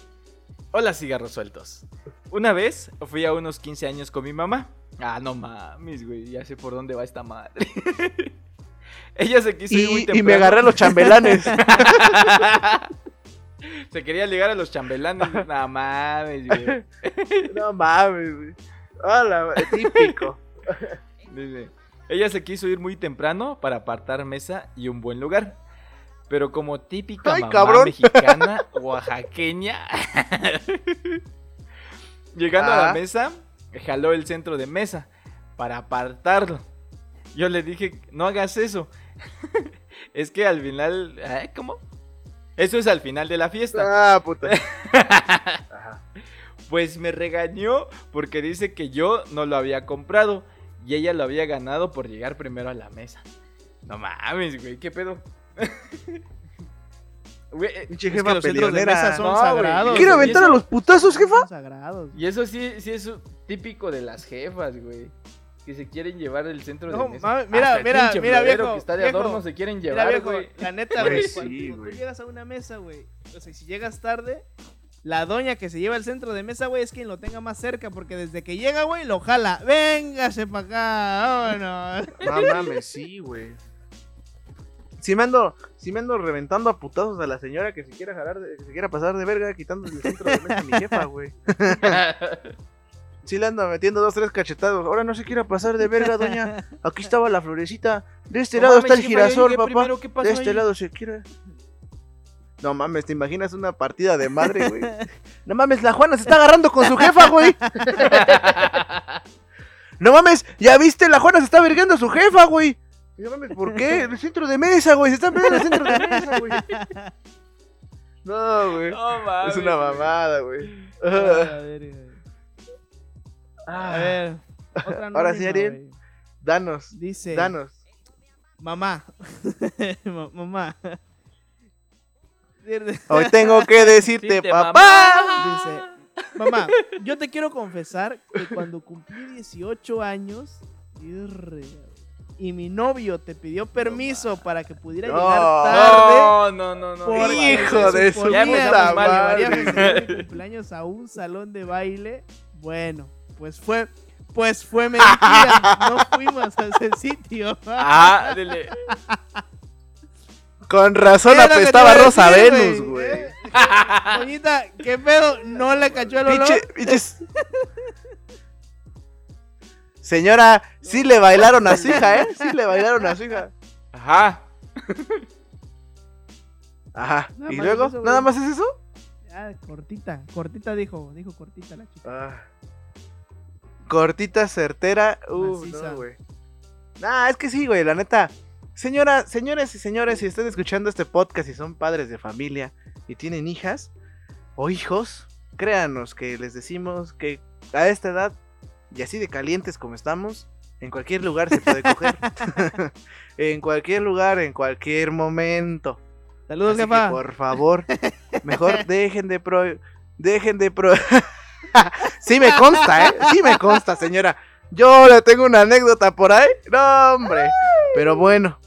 [SPEAKER 2] Hola, cigarros sueltos. Una vez fui a unos 15 años con mi mamá. Ah, no mames, güey. Ya sé por dónde va esta madre. Ella se quiso ir muy temprano.
[SPEAKER 1] y me agarré a los chambelanes.
[SPEAKER 2] se quería ligar a los chambelanes. No mames, güey.
[SPEAKER 1] No mames, güey. Hola, típico.
[SPEAKER 2] Dice, ella se quiso ir muy temprano para apartar mesa y un buen lugar. Pero como típica
[SPEAKER 1] Ay,
[SPEAKER 2] mamá
[SPEAKER 1] cabrón.
[SPEAKER 2] mexicana oaxaqueña, llegando a la
[SPEAKER 1] Ah.
[SPEAKER 2] mesa, jaló el centro de mesa para apartarlo. Yo le dije, no hagas eso. es que al final, ¿eh? ¿cómo? Eso es al final de la fiesta.
[SPEAKER 1] Ah, puta. Ajá.
[SPEAKER 2] Pues me regañó porque dice que yo no lo había comprado y ella lo había ganado por llegar primero a la mesa. No mames, güey, ¿qué pedo? Güey,
[SPEAKER 1] Pinche
[SPEAKER 3] Es que
[SPEAKER 1] jefa
[SPEAKER 3] los centros de
[SPEAKER 1] peleonera.
[SPEAKER 3] mesa son
[SPEAKER 2] No,
[SPEAKER 3] sagrados.
[SPEAKER 1] ¿Quiere
[SPEAKER 2] ¿Y
[SPEAKER 1] aventar a los putazos, jefa?
[SPEAKER 3] Son sagrados.
[SPEAKER 2] y eso sí, sí es típico de las jefas, güey. Que se quieren llevar el centro
[SPEAKER 3] No,
[SPEAKER 2] de mesa.
[SPEAKER 3] mames, mira,
[SPEAKER 2] Hasta el
[SPEAKER 3] mira, mira, viejo,
[SPEAKER 2] que está de
[SPEAKER 3] viejo.
[SPEAKER 2] adorno se quieren
[SPEAKER 3] Mira,
[SPEAKER 2] llevar,
[SPEAKER 3] viejo,
[SPEAKER 2] güey.
[SPEAKER 3] la neta,
[SPEAKER 1] Güey,
[SPEAKER 3] güey,
[SPEAKER 1] sí,
[SPEAKER 3] cuando tú llegas a una mesa, güey, o sea, si llegas tarde, la doña que se lleva el centro de mesa, güey, es quien lo tenga más cerca, porque desde que llega, güey, lo jala. Véngase para acá, vámonos.
[SPEAKER 1] No mames, sí, güey. Si me ando, si me ando reventando a putazos a la señora que se quiera jalar, de- que se quiera pasar de verga, quitando el centro de mesa a mi jefa, güey. Sí le ando metiendo dos, tres cachetados. Ahora no se quiera pasar de verga, doña. Aquí estaba la florecita. De este
[SPEAKER 2] No
[SPEAKER 1] lado
[SPEAKER 2] mames,
[SPEAKER 1] está el girasol, papá.
[SPEAKER 2] primero, ¿qué pasó
[SPEAKER 1] De este
[SPEAKER 2] ahí?
[SPEAKER 1] lado se quiera. No mames, ¿te imaginas una partida de madre, güey? No mames, la Juana se está agarrando con su jefa, güey. No mames, ya viste, la Juana se está vergando a su jefa, güey. No mames, ¿por qué? El centro de mesa, güey. Se está peleando el centro de mesa, güey. No, güey.
[SPEAKER 2] No mames.
[SPEAKER 1] Es una mamada, güey.
[SPEAKER 3] A ver, güey.
[SPEAKER 1] Ah,
[SPEAKER 3] A ver, otra
[SPEAKER 1] Ahora sí, Ariel. Danos,
[SPEAKER 3] Dice,
[SPEAKER 1] danos.
[SPEAKER 3] mamá, Ma- mamá.
[SPEAKER 1] Hoy tengo que decirte,
[SPEAKER 2] Decirte,
[SPEAKER 1] papá.
[SPEAKER 3] Dice, mamá, yo te quiero confesar que cuando cumplí 18 años, irre, y mi novio te pidió permiso para que pudiera
[SPEAKER 1] No.
[SPEAKER 3] llegar tarde.
[SPEAKER 2] No, no, no, no.
[SPEAKER 1] Hijo de su
[SPEAKER 3] suponía
[SPEAKER 2] puta
[SPEAKER 1] madre.
[SPEAKER 3] mi cumpleaños a un salón de baile. Bueno, pues fue, pues fue mentira. No fuimos a ese sitio.
[SPEAKER 2] Ah, dile.
[SPEAKER 1] Con razón apestaba Rosa
[SPEAKER 3] decir,
[SPEAKER 1] Venus, güey.
[SPEAKER 3] Doñita, ¿qué pedo? ¿No le cachó el olor?
[SPEAKER 1] Pinche, pinches. Señora, sí le bailaron a su hija, ¿eh? Sí le bailaron a su hija.
[SPEAKER 2] Ajá.
[SPEAKER 1] Ajá.
[SPEAKER 3] Nada
[SPEAKER 1] ¿Y luego?
[SPEAKER 3] eso.
[SPEAKER 1] ¿Nada más es eso?
[SPEAKER 3] Ah, cortita, cortita dijo, dijo cortita la chica.
[SPEAKER 1] Ah. Cortita, certera. Uh,
[SPEAKER 3] Maciza.
[SPEAKER 1] no, güey. Nah, es que sí, güey, la neta. Señora, señores y señores, si están escuchando este podcast y son padres de familia y tienen hijas o hijos, créanos que les decimos que a esta edad, y así de calientes como estamos, en cualquier lugar se puede coger. en cualquier lugar, en cualquier momento.
[SPEAKER 3] Saludos, jefa.
[SPEAKER 1] por favor, mejor dejen de pro... Dejen de pro... sí me consta, ¿eh? Sí me consta, señora. Yo le tengo una anécdota por ahí. No, hombre. Pero bueno.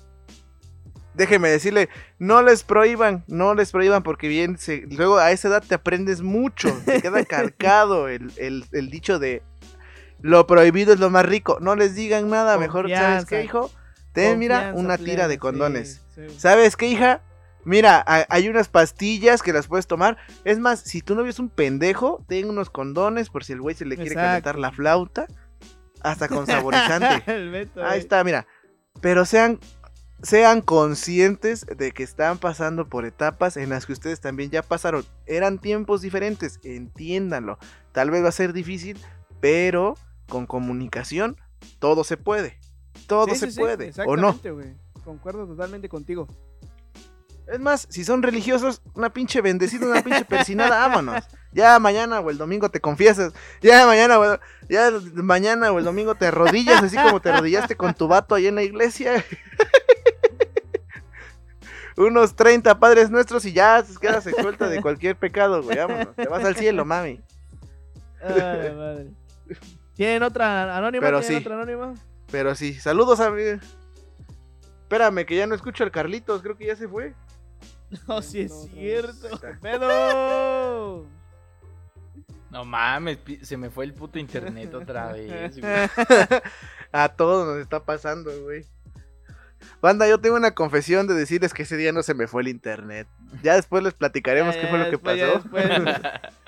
[SPEAKER 1] Déjeme decirle, no les prohíban, no les prohíban porque bien, se, luego a esa edad te aprendes mucho, te queda calcado el, el- el dicho de lo prohibido es lo más rico. No les digan nada, mejor, ¿sabes qué, hijo? Ten, mira, una
[SPEAKER 3] plena,
[SPEAKER 1] tira de condones.
[SPEAKER 3] sí.
[SPEAKER 1] ¿Sabes qué, hija? Mira, ha- hay unas pastillas que las puedes tomar. Es más, si tu novio es un pendejo, ten unos condones por si el güey se le quiere
[SPEAKER 3] Exacto.
[SPEAKER 1] calentar la flauta. Hasta con saborizante.
[SPEAKER 3] Beto,
[SPEAKER 1] Ahí está, mira. Pero sean, sean conscientes de que están pasando por etapas en las que ustedes también ya pasaron. Eran tiempos diferentes, entiéndanlo. Tal vez va a ser difícil, pero con comunicación todo se puede. Todo
[SPEAKER 3] Sí,
[SPEAKER 1] se
[SPEAKER 3] sí, sí,
[SPEAKER 1] puede, ¿o no?
[SPEAKER 3] Concuerdo totalmente contigo.
[SPEAKER 1] Es más, si son religiosos, una pinche bendecida, una pinche persinada, vámonos. Ya mañana o el domingo te confiesas. Ya mañana o, ya mañana o el domingo te arrodillas, así como te arrodillaste con tu vato ahí en la iglesia. Unos 30 padres nuestros y ya quedas suelta de cualquier pecado, güey. Vámonos. Te vas al cielo, mami.
[SPEAKER 3] Ay, madre. ¿Tienen otra anónima?
[SPEAKER 1] Pero
[SPEAKER 3] ¿Tienen
[SPEAKER 1] sí.
[SPEAKER 3] otra anónima?
[SPEAKER 1] Pero sí, saludos a mí. Espérame, que ya no escucho al Carlitos, creo que ya se fue.
[SPEAKER 3] No, sí es
[SPEAKER 1] no,
[SPEAKER 3] cierto. ¡Pedo!
[SPEAKER 2] No mames, se me fue el puto internet otra vez, güey.
[SPEAKER 1] A todos nos está pasando, güey. Banda, yo tengo una confesión de decirles que ese día no se me fue el internet. Ya después les platicaremos
[SPEAKER 3] Ya,
[SPEAKER 1] qué
[SPEAKER 3] ya,
[SPEAKER 1] fue lo que pasó.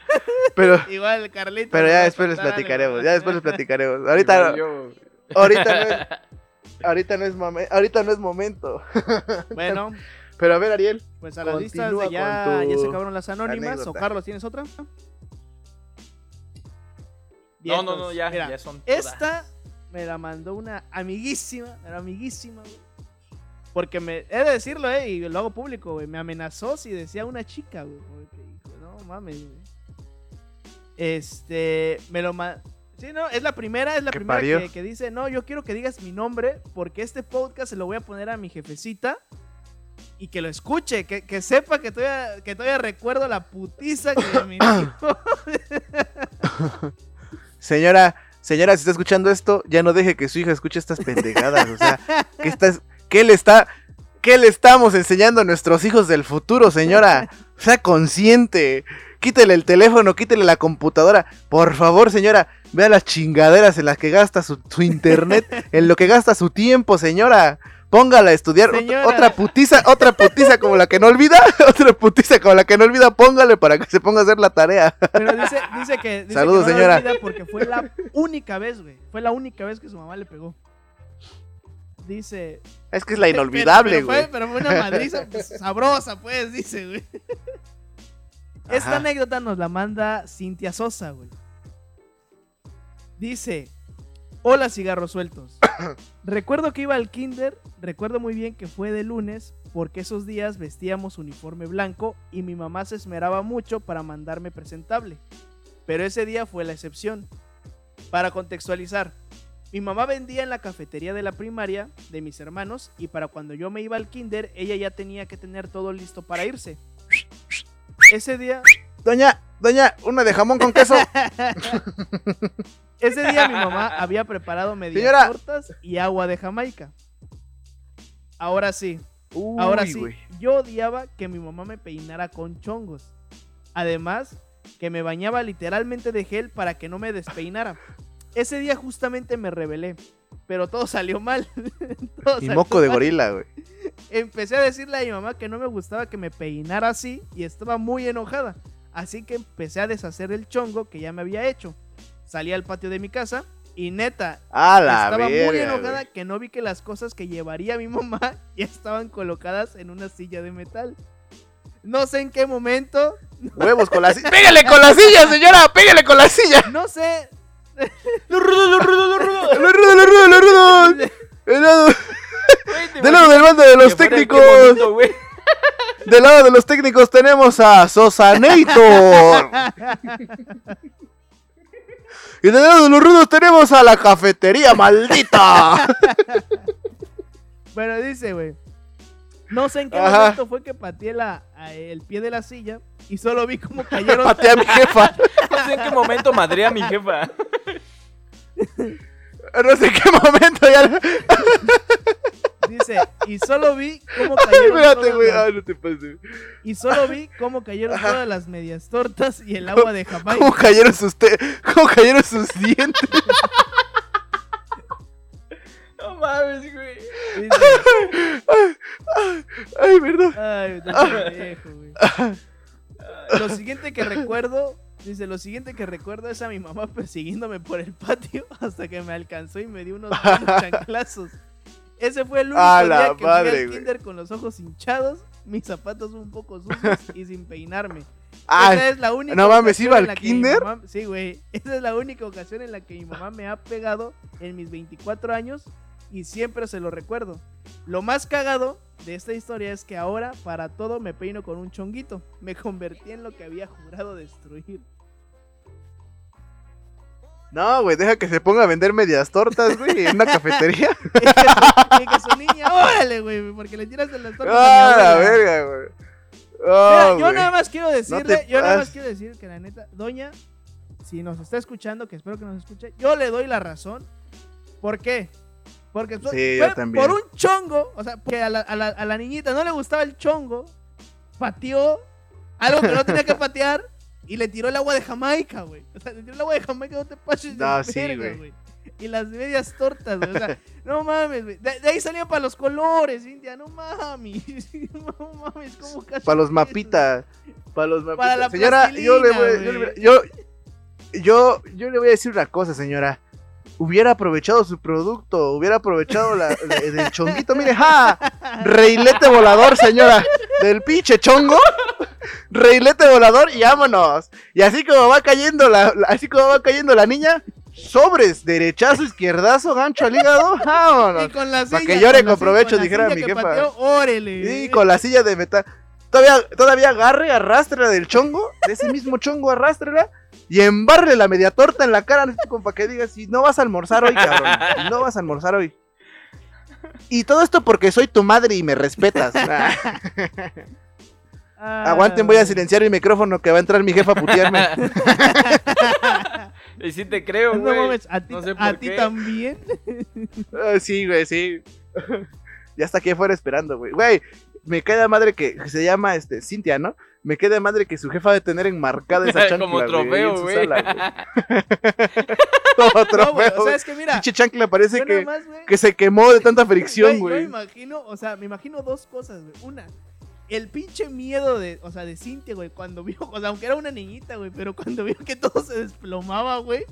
[SPEAKER 1] Pero,
[SPEAKER 3] Igual, Carlito.
[SPEAKER 1] pero ya después les platicaremos. Ya después les platicaremos. Ahorita,
[SPEAKER 2] yo-
[SPEAKER 1] ahorita no es, ahorita no es momen- ahorita no es momento.
[SPEAKER 3] Bueno,
[SPEAKER 1] Pero a ver, Ariel.
[SPEAKER 3] pues a las listas de ya, ya se acabaron las anónimas. ¿O. Carlos, tienes otra?
[SPEAKER 2] No, no, no, ya,
[SPEAKER 3] Mira,
[SPEAKER 2] ya son todas.
[SPEAKER 3] Esta me la mandó una amiguísima, era amiguísima, güey. Porque me, he de decirlo, eh, y lo hago público, güey. Me amenazó si decía una chica, güey. Porque dijo, no mames, güey. Este, me lo Sí, no, es la primera, es la
[SPEAKER 1] ¿Qué
[SPEAKER 3] primera que, que dice, no, yo quiero que digas mi nombre porque este podcast se lo voy a poner a mi jefecita y que lo escuche, que, que sepa que todavía, que todavía recuerdo la putiza que me.
[SPEAKER 1] Señora, señora, si está escuchando esto, ya no deje que su hija escuche estas pendejadas. O sea, ¿qué, estás, qué le está, qué le estamos enseñando a nuestros hijos del futuro, señora? Sea consciente. Quítele el teléfono, quítele la computadora. Por favor, señora, vea las chingaderas en las que gasta su, su internet, en lo que gasta su tiempo, señora. Póngala a estudiar.
[SPEAKER 3] Señora.
[SPEAKER 1] Otra putiza, otra putiza como la que no olvida. Otra putiza como la que no olvida, póngale para que se ponga a hacer la tarea.
[SPEAKER 3] Pero dice, dice que. Dice
[SPEAKER 1] Saludos,
[SPEAKER 3] que no
[SPEAKER 1] señora.
[SPEAKER 3] olvida Porque fue la única vez, güey. Fue la única vez que su mamá le pegó. Dice.
[SPEAKER 1] Es que es la inolvidable, güey.
[SPEAKER 3] pero fue una madriza pues, sabrosa, pues, dice, güey. Esta anécdota nos la manda Cintia Sosa, güey. Dice: Hola, cigarros sueltos. recuerdo que iba al kinder. Recuerdo muy bien que fue de lunes. Porque esos días vestíamos uniforme blanco y mi mamá se esmeraba mucho para mandarme presentable. Pero ese día fue la excepción. Para contextualizar, mi mamá vendía en la cafetería de la primaria de mis hermanos y para cuando yo me iba al kinder, ella ya tenía que tener todo listo para irse. Ese día,
[SPEAKER 1] Doña, doña, una de jamón con queso.
[SPEAKER 3] ese día mi mamá había preparado medias
[SPEAKER 1] Señora.
[SPEAKER 3] tortas y agua de Jamaica. Ahora sí, ahora sí, yo odiaba que mi mamá me peinara con chongos. Además, que me bañaba literalmente de gel para que no me despeinara. Ese día justamente me rebelé, pero todo salió mal. Todo
[SPEAKER 1] Y
[SPEAKER 3] salió
[SPEAKER 1] moco de gorila, güey.
[SPEAKER 3] Empecé a decirle a mi mamá que no me gustaba que me peinara así y estaba muy enojada. Así que empecé a deshacer el chongo que ya me había hecho. Salí al patio de mi casa y neta,
[SPEAKER 1] A la
[SPEAKER 3] estaba muy enojada que no vi que las cosas que llevaría mi mamá ya estaban colocadas en una silla de metal. No sé en qué momento,
[SPEAKER 1] Huevos con la silla. ¡Pégale con la silla, señora! ¡Pégale con la silla!
[SPEAKER 3] no sé.
[SPEAKER 1] ¡Lo rudo, lo rudo, lo rudo! ¡Lo rudo, lo rudo, lo rudo! Del lado, del lado del bando de los técnicos.
[SPEAKER 2] bonito.
[SPEAKER 1] Del lado de los técnicos tenemos a Sosanator. Y del lado de los rudos tenemos a la cafetería, maldita.
[SPEAKER 3] Bueno, dice, güey. No sé en qué
[SPEAKER 1] Ajá.
[SPEAKER 3] momento fue que pateé la, a- el pie de la silla y solo vi cómo cayeron.
[SPEAKER 1] Pateé a mi jefa.
[SPEAKER 2] No sé en qué momento madré a mi jefa.
[SPEAKER 1] No sé en qué momento ya.
[SPEAKER 3] Dice, y solo vi cómo cayeron.
[SPEAKER 1] Espérate,
[SPEAKER 3] todas
[SPEAKER 1] güey.
[SPEAKER 3] las-
[SPEAKER 1] Ah, no te pases.
[SPEAKER 3] y solo vi cómo cayeron
[SPEAKER 1] Ajá.
[SPEAKER 3] todas las medias tortas y el agua de Jamaica.
[SPEAKER 1] ¿Cómo cayeron sus te- ¿Cómo cayeron sus dientes?
[SPEAKER 2] No mames, güey.
[SPEAKER 3] Dice,
[SPEAKER 1] Ay, perdón.
[SPEAKER 3] Ay, tan pendejo, güey. Lo siguiente que recuerdo, dice, lo siguiente que recuerdo es a mi mamá persiguiéndome por el patio hasta que me alcanzó y me dio unos chanclazos. Ese fue el único
[SPEAKER 1] A
[SPEAKER 3] día
[SPEAKER 1] la
[SPEAKER 3] que
[SPEAKER 1] madre,
[SPEAKER 3] fui al kinder con los ojos hinchados, mis zapatos un poco sucios y sin peinarme.
[SPEAKER 1] Ah,
[SPEAKER 3] Esa es la única
[SPEAKER 1] no mames, ¿iba al kinder?
[SPEAKER 3] mamá- sí, güey. Esa es la única ocasión en la que mi mamá me ha pegado en mis 24 años y siempre se lo recuerdo. Lo más cagado de esta historia es que ahora para todo me peino con un chonguito. Me convertí en lo que había jurado destruir.
[SPEAKER 1] No, güey, deja que se ponga a vender medias tortas, güey, en una cafetería.
[SPEAKER 3] que su, y que su niña, órale, güey, porque le tiras las tortas a
[SPEAKER 1] Ah, la verga, güey.
[SPEAKER 3] Mira,
[SPEAKER 1] Ah,
[SPEAKER 3] yo nada más quiero decirle, yo nada más quiero decir que la neta, doña, si nos está escuchando, que espero que nos escuche, yo le doy la razón. ¿Por qué? Porque
[SPEAKER 1] Sí,
[SPEAKER 3] fue por un chongo, o sea, porque a la, a la- a la niñita no le gustaba el chongo, pateó algo que no tenía que patear y le tiró el agua de Jamaica, güey. O sea, le tiró el agua de Jamaica, no te pases de
[SPEAKER 1] No, sí, güey.
[SPEAKER 3] güey. Y las medias tortas, güey. O sea, no mames, güey. De, de ahí salían para los colores, India. No mames. No mames, ¿cómo casi
[SPEAKER 1] Para los mapitas. Para los mapitas.
[SPEAKER 3] Para la
[SPEAKER 1] señora, yo le, voy, yo, le, yo, yo, yo le voy a decir una cosa, señora. Hubiera aprovechado su producto, hubiera aprovechado la, la- del chonguito. Mire, ¡ja! Reilete volador, señora. Del pinche chongo. Reilete volador y vámonos. Y así como va cayendo la, la- así como va cayendo la niña, sobres, derechazo, izquierdazo, gancho al hígado, vámonos.
[SPEAKER 3] Y con la silla.
[SPEAKER 1] que llore
[SPEAKER 3] con
[SPEAKER 1] provecho,
[SPEAKER 3] con
[SPEAKER 1] dijera mi jefa.
[SPEAKER 3] pateó, órale.
[SPEAKER 1] Sí, con la silla de metal. Todavía, todavía agarre, arrástrela del chongo, de ese mismo chongo, arrástrela y embarre la media torta en la cara, como para que digas, si no vas a almorzar hoy, cabrón, si no vas a almorzar hoy. Y todo esto porque soy tu madre y me respetas. Ah,
[SPEAKER 3] Ah,
[SPEAKER 1] Aguanten, voy a silenciar el micrófono que va a entrar mi jefa a putearme.
[SPEAKER 2] y sí te creo,
[SPEAKER 3] No
[SPEAKER 2] güey.
[SPEAKER 3] mames, a ti,
[SPEAKER 2] No sé
[SPEAKER 3] a ti también.
[SPEAKER 1] Ah, sí, güey, sí. ya está aquí afuera esperando, güey. Güey, me queda madre que, que se llama este, Cintia, ¿no? Me queda madre que su jefa de tener enmarcada esa chancla.
[SPEAKER 2] Como trofeo, güey.
[SPEAKER 3] No,
[SPEAKER 1] trofeo.
[SPEAKER 3] güey, o sea, es que mira.
[SPEAKER 1] Pinche chancla parece
[SPEAKER 3] yo
[SPEAKER 1] que,
[SPEAKER 3] más,
[SPEAKER 1] que se quemó de tanta fricción,
[SPEAKER 3] Yo
[SPEAKER 1] güey.
[SPEAKER 3] imagino, o sea, me imagino dos cosas, güey. Una, el pinche miedo de, o sea, de Cintia, güey, cuando vio, o sea, aunque era una niñita, güey, pero cuando vio que todo se desplomaba, güey.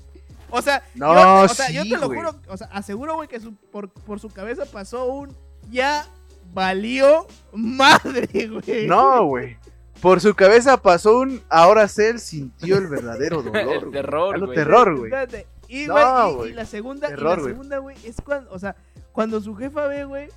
[SPEAKER 3] O sea,
[SPEAKER 1] No,
[SPEAKER 3] yo, o sea, yo
[SPEAKER 1] sí,
[SPEAKER 3] te lo juro, o sea, aseguro, güey, que su- por, por su cabeza pasó un ya valió madre, güey.
[SPEAKER 1] No, güey. Por su cabeza pasó un. Ahora Cell sintió el verdadero dolor.
[SPEAKER 2] El terror, güey.
[SPEAKER 1] terror, güey.
[SPEAKER 3] Espérate. Y,
[SPEAKER 1] No,
[SPEAKER 3] y- la segunda, y la
[SPEAKER 1] güey.
[SPEAKER 3] segunda, güey, es cuando, o sea, cuando su jefa ve, güey,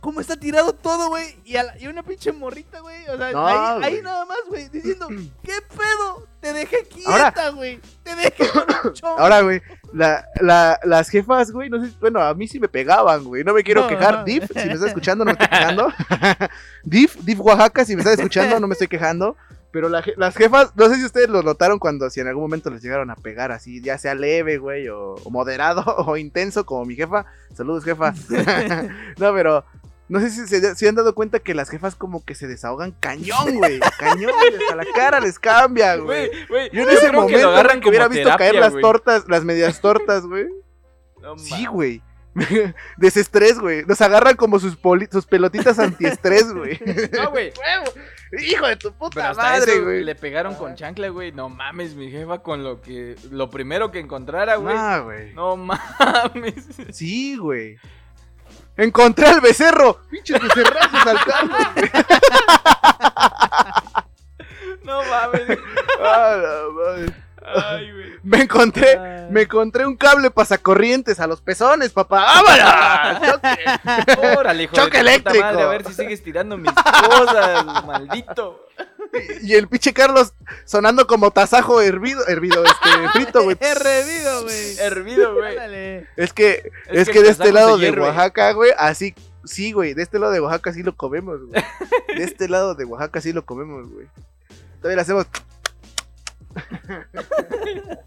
[SPEAKER 3] cómo está tirado todo, güey, y, y una pinche morrita, güey, o sea,
[SPEAKER 1] No,
[SPEAKER 3] ahí, ahí nada más, güey, diciendo, ¿qué pedo? Te dejé quieta, güey, te dejé con un.
[SPEAKER 1] Ahora, güey, la, la, las jefas, güey, no sé, bueno, a mí sí me pegaban, güey. No me quiero
[SPEAKER 3] No,
[SPEAKER 1] quejar.
[SPEAKER 3] no.
[SPEAKER 1] Div, si me estás escuchando, no me estoy quejando. Div, Div Oaxaca, si me estás escuchando, no me estoy quejando. Pero la las jefas, no sé si ustedes lo notaron cuando si en algún momento les llegaron a pegar así, ya sea leve, güey, o, o moderado o intenso como mi jefa. Saludos, jefa. no, pero no sé si se si han dado cuenta que las jefas como que se desahogan cañón, güey. Cañón, güey, hasta la cara les cambia, güey. Yo en ese
[SPEAKER 2] creo que lo
[SPEAKER 1] momento
[SPEAKER 2] agarran
[SPEAKER 1] que hubiera visto caer las tortas, las medias tortas, güey.
[SPEAKER 2] No
[SPEAKER 1] Sí, güey. Desestrés, güey. Nos agarran como sus, poli- sus pelotitas antiestrés, güey.
[SPEAKER 2] No, güey.
[SPEAKER 1] Hijo de tu puta madre, güey.
[SPEAKER 2] le pegaron con chancla, güey. No mames, mi jefa con lo que... Lo primero que encontrara, güey.
[SPEAKER 1] Ah, güey.
[SPEAKER 2] No mames.
[SPEAKER 1] Sí, güey. Encontré al becerro. Pinches becerrazos güey.
[SPEAKER 2] No mames.
[SPEAKER 1] Ah, la madre.
[SPEAKER 2] Ay, güey.
[SPEAKER 1] Me encontré,
[SPEAKER 3] Ah.
[SPEAKER 1] me encontré un cable pasacorrientes a los pezones, papá. ¡Vámonos! ¡Choque!
[SPEAKER 2] Órale, hijo
[SPEAKER 1] Choque
[SPEAKER 2] de tu puta
[SPEAKER 1] eléctrico.
[SPEAKER 2] madre, a ver si sigues tirando mis cosas, maldito.
[SPEAKER 1] Y, y el pinche Carlos sonando como tasajo hervido, hervido, este, frito, güey.
[SPEAKER 3] Hervido, güey.
[SPEAKER 2] Hervido, güey.
[SPEAKER 1] Es que, es,
[SPEAKER 2] Es
[SPEAKER 1] que,
[SPEAKER 2] que
[SPEAKER 1] de este lado
[SPEAKER 2] de.
[SPEAKER 1] Oaxaca, güey, así, sí, güey, de este lado de Oaxaca sí lo comemos, güey. De este lado de Oaxaca sí lo comemos, güey. Todavía le hacemos...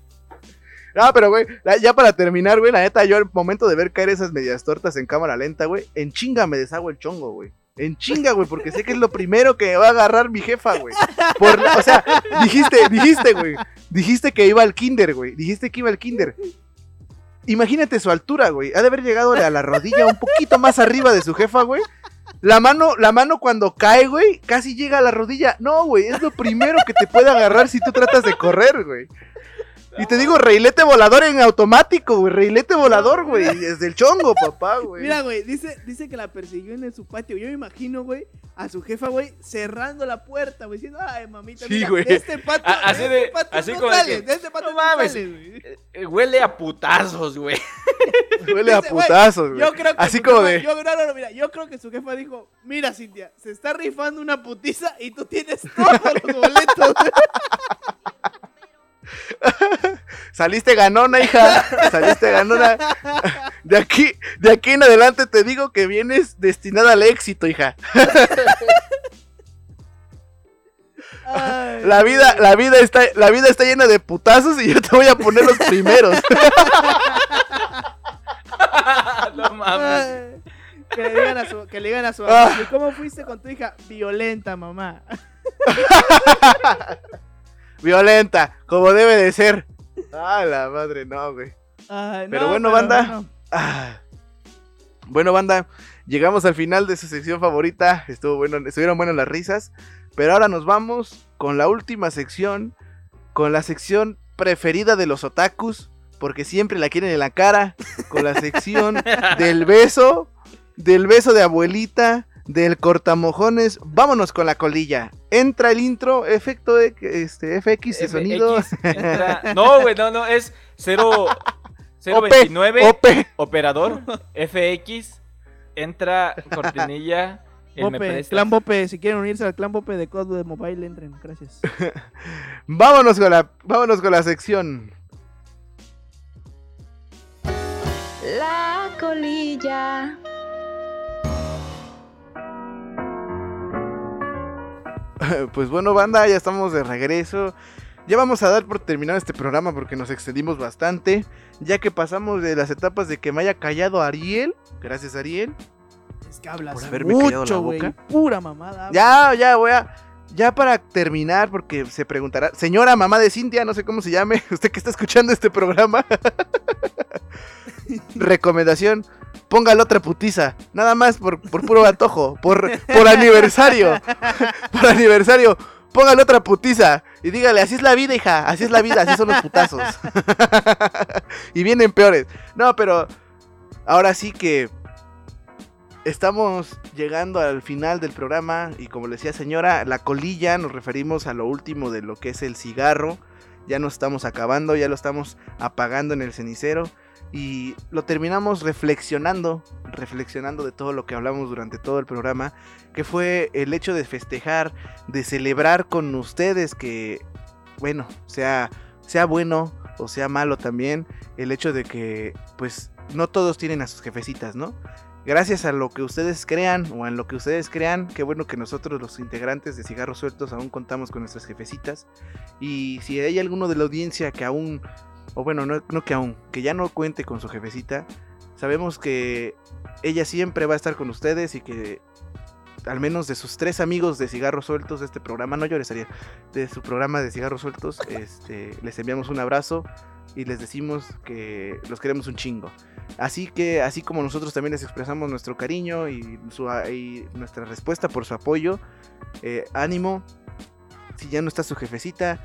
[SPEAKER 1] No, pero, güey, ya para terminar, güey, la neta, yo al momento de ver caer esas medias tortas en cámara lenta, güey, en chinga me deshago el chongo, güey. En chinga, güey, porque sé que es lo primero que va a agarrar mi jefa, güey. Por o sea, dijiste, dijiste, güey. Dijiste que iba al kinder, güey. Dijiste que iba al kinder. Imagínate su altura, güey. Ha de haber llegado a la rodilla un poquito más arriba de su jefa, güey. La mano, la mano cuando cae, güey, casi llega a la rodilla. No, güey, es lo primero que te puede agarrar si tú tratas de correr, güey. Y te digo, reilete volador en automático, güey. Reilete volador, güey. Desde el chongo, papá, güey.
[SPEAKER 3] Mira, güey, dice, dice que la persiguió en su patio. Yo me imagino, güey, a su jefa, güey, cerrando la puerta, güey, diciendo, ay, mamita,
[SPEAKER 1] Sí,
[SPEAKER 3] mira,
[SPEAKER 1] güey.
[SPEAKER 3] de este patio,
[SPEAKER 2] A- así
[SPEAKER 3] de, este patio
[SPEAKER 2] así
[SPEAKER 3] no
[SPEAKER 2] como de
[SPEAKER 3] sales,
[SPEAKER 2] que,
[SPEAKER 3] de este patio
[SPEAKER 2] "No
[SPEAKER 3] no,
[SPEAKER 2] mames".
[SPEAKER 3] sales, güey.
[SPEAKER 2] Eh, Huele a putazos, güey.
[SPEAKER 1] Huele a putazos, güey.
[SPEAKER 3] Yo creo que
[SPEAKER 1] Así
[SPEAKER 3] su
[SPEAKER 1] como
[SPEAKER 3] jefa-
[SPEAKER 1] de.
[SPEAKER 3] Yo, no, no, no, mira, yo creo que su jefa dijo, mira, Cintia, se está rifando una putiza y tú tienes todos los boletos.
[SPEAKER 1] Saliste ganona, hija. Saliste ganona. De aquí, de aquí en adelante te digo que vienes destinada al éxito, hija.
[SPEAKER 3] Ay,
[SPEAKER 1] La vida, la vida está, la vida está llena de putazos y yo te voy a poner los primeros.
[SPEAKER 2] no mames.
[SPEAKER 3] Que le digan a su, que le digan a su
[SPEAKER 1] Ah.
[SPEAKER 3] mamá, "¿Y ¿cómo fuiste con tu hija? Violenta, mamá.
[SPEAKER 1] Violenta, como debe de ser. Ah, la madre, no, güey.
[SPEAKER 3] Ay,
[SPEAKER 1] Pero
[SPEAKER 3] no,
[SPEAKER 1] bueno, banda.
[SPEAKER 3] no.
[SPEAKER 1] Ah. Bueno, banda, llegamos al final de su sección favorita. Estuvo bueno, estuvieron buenas las risas. Pero ahora nos vamos con la última sección. Con la sección preferida de los otakus. Porque siempre la quieren en la cara. Con la sección del beso. Del beso de abuelita. Del cortamojones. Vámonos con la colilla. Entra el intro. Efecto de, este, FX de sonido.
[SPEAKER 2] Entra- No, güey, no, no, es 0
[SPEAKER 1] OP,
[SPEAKER 2] 029
[SPEAKER 1] OP.
[SPEAKER 2] operador FX entra cortinilla
[SPEAKER 3] Bope, clan Bope, si quieren unirse al clan Bope de Code de Mobile, entren, gracias.
[SPEAKER 1] Vámonos con la, vámonos con la sección.
[SPEAKER 4] La colilla.
[SPEAKER 1] Pues bueno, banda, ya estamos de regreso. Ya vamos a dar por terminado este programa porque nos extendimos bastante. Ya que pasamos de las etapas de que me haya callado Ariel. Gracias, Ariel.
[SPEAKER 3] Es que hablas
[SPEAKER 1] Por haberme la
[SPEAKER 3] mucho, güey.
[SPEAKER 1] boca.
[SPEAKER 3] Pura mamada.
[SPEAKER 1] Ya, ya, voy a. Ya para terminar, porque se preguntará. Señora mamá de Cintia, no sé cómo se llame. Usted que está escuchando este programa. Recomendación. Póngale otra putiza. Nada más por, por puro antojo. Por, por aniversario. por aniversario. Póngale otra putiza. Y dígale, así es la vida, hija. Así es la vida. Así son los putazos. y vienen peores. No, pero. Ahora sí que. Estamos llegando al final del programa y como le decía señora, la colilla nos referimos a lo último de lo que es el cigarro. Ya nos estamos acabando, ya lo estamos apagando en el cenicero y lo terminamos reflexionando, reflexionando de todo lo que hablamos durante todo el programa, que fue el hecho de festejar, de celebrar con ustedes que, bueno, sea, sea bueno o sea malo también, el hecho de que, pues, no todos tienen a sus jefecitas, ¿no? Gracias a lo que ustedes crean o en lo que ustedes crean, qué bueno que nosotros los integrantes de Cigarros Sueltos aún contamos con nuestras jefecitas. Y si hay alguno de la audiencia que aún, o bueno, no, que aún, que ya no cuente con su jefecita, sabemos que ella siempre va a estar con ustedes y que al menos de sus tres amigos de Cigarros Sueltos de este programa, no llores, Ariel, de su programa de Cigarros Sueltos, este, les enviamos un abrazo y les decimos que los queremos un chingo. Así que, así como nosotros también les expresamos nuestro cariño y nuestra respuesta por su apoyo, eh, ánimo. Si ya no está su jefecita,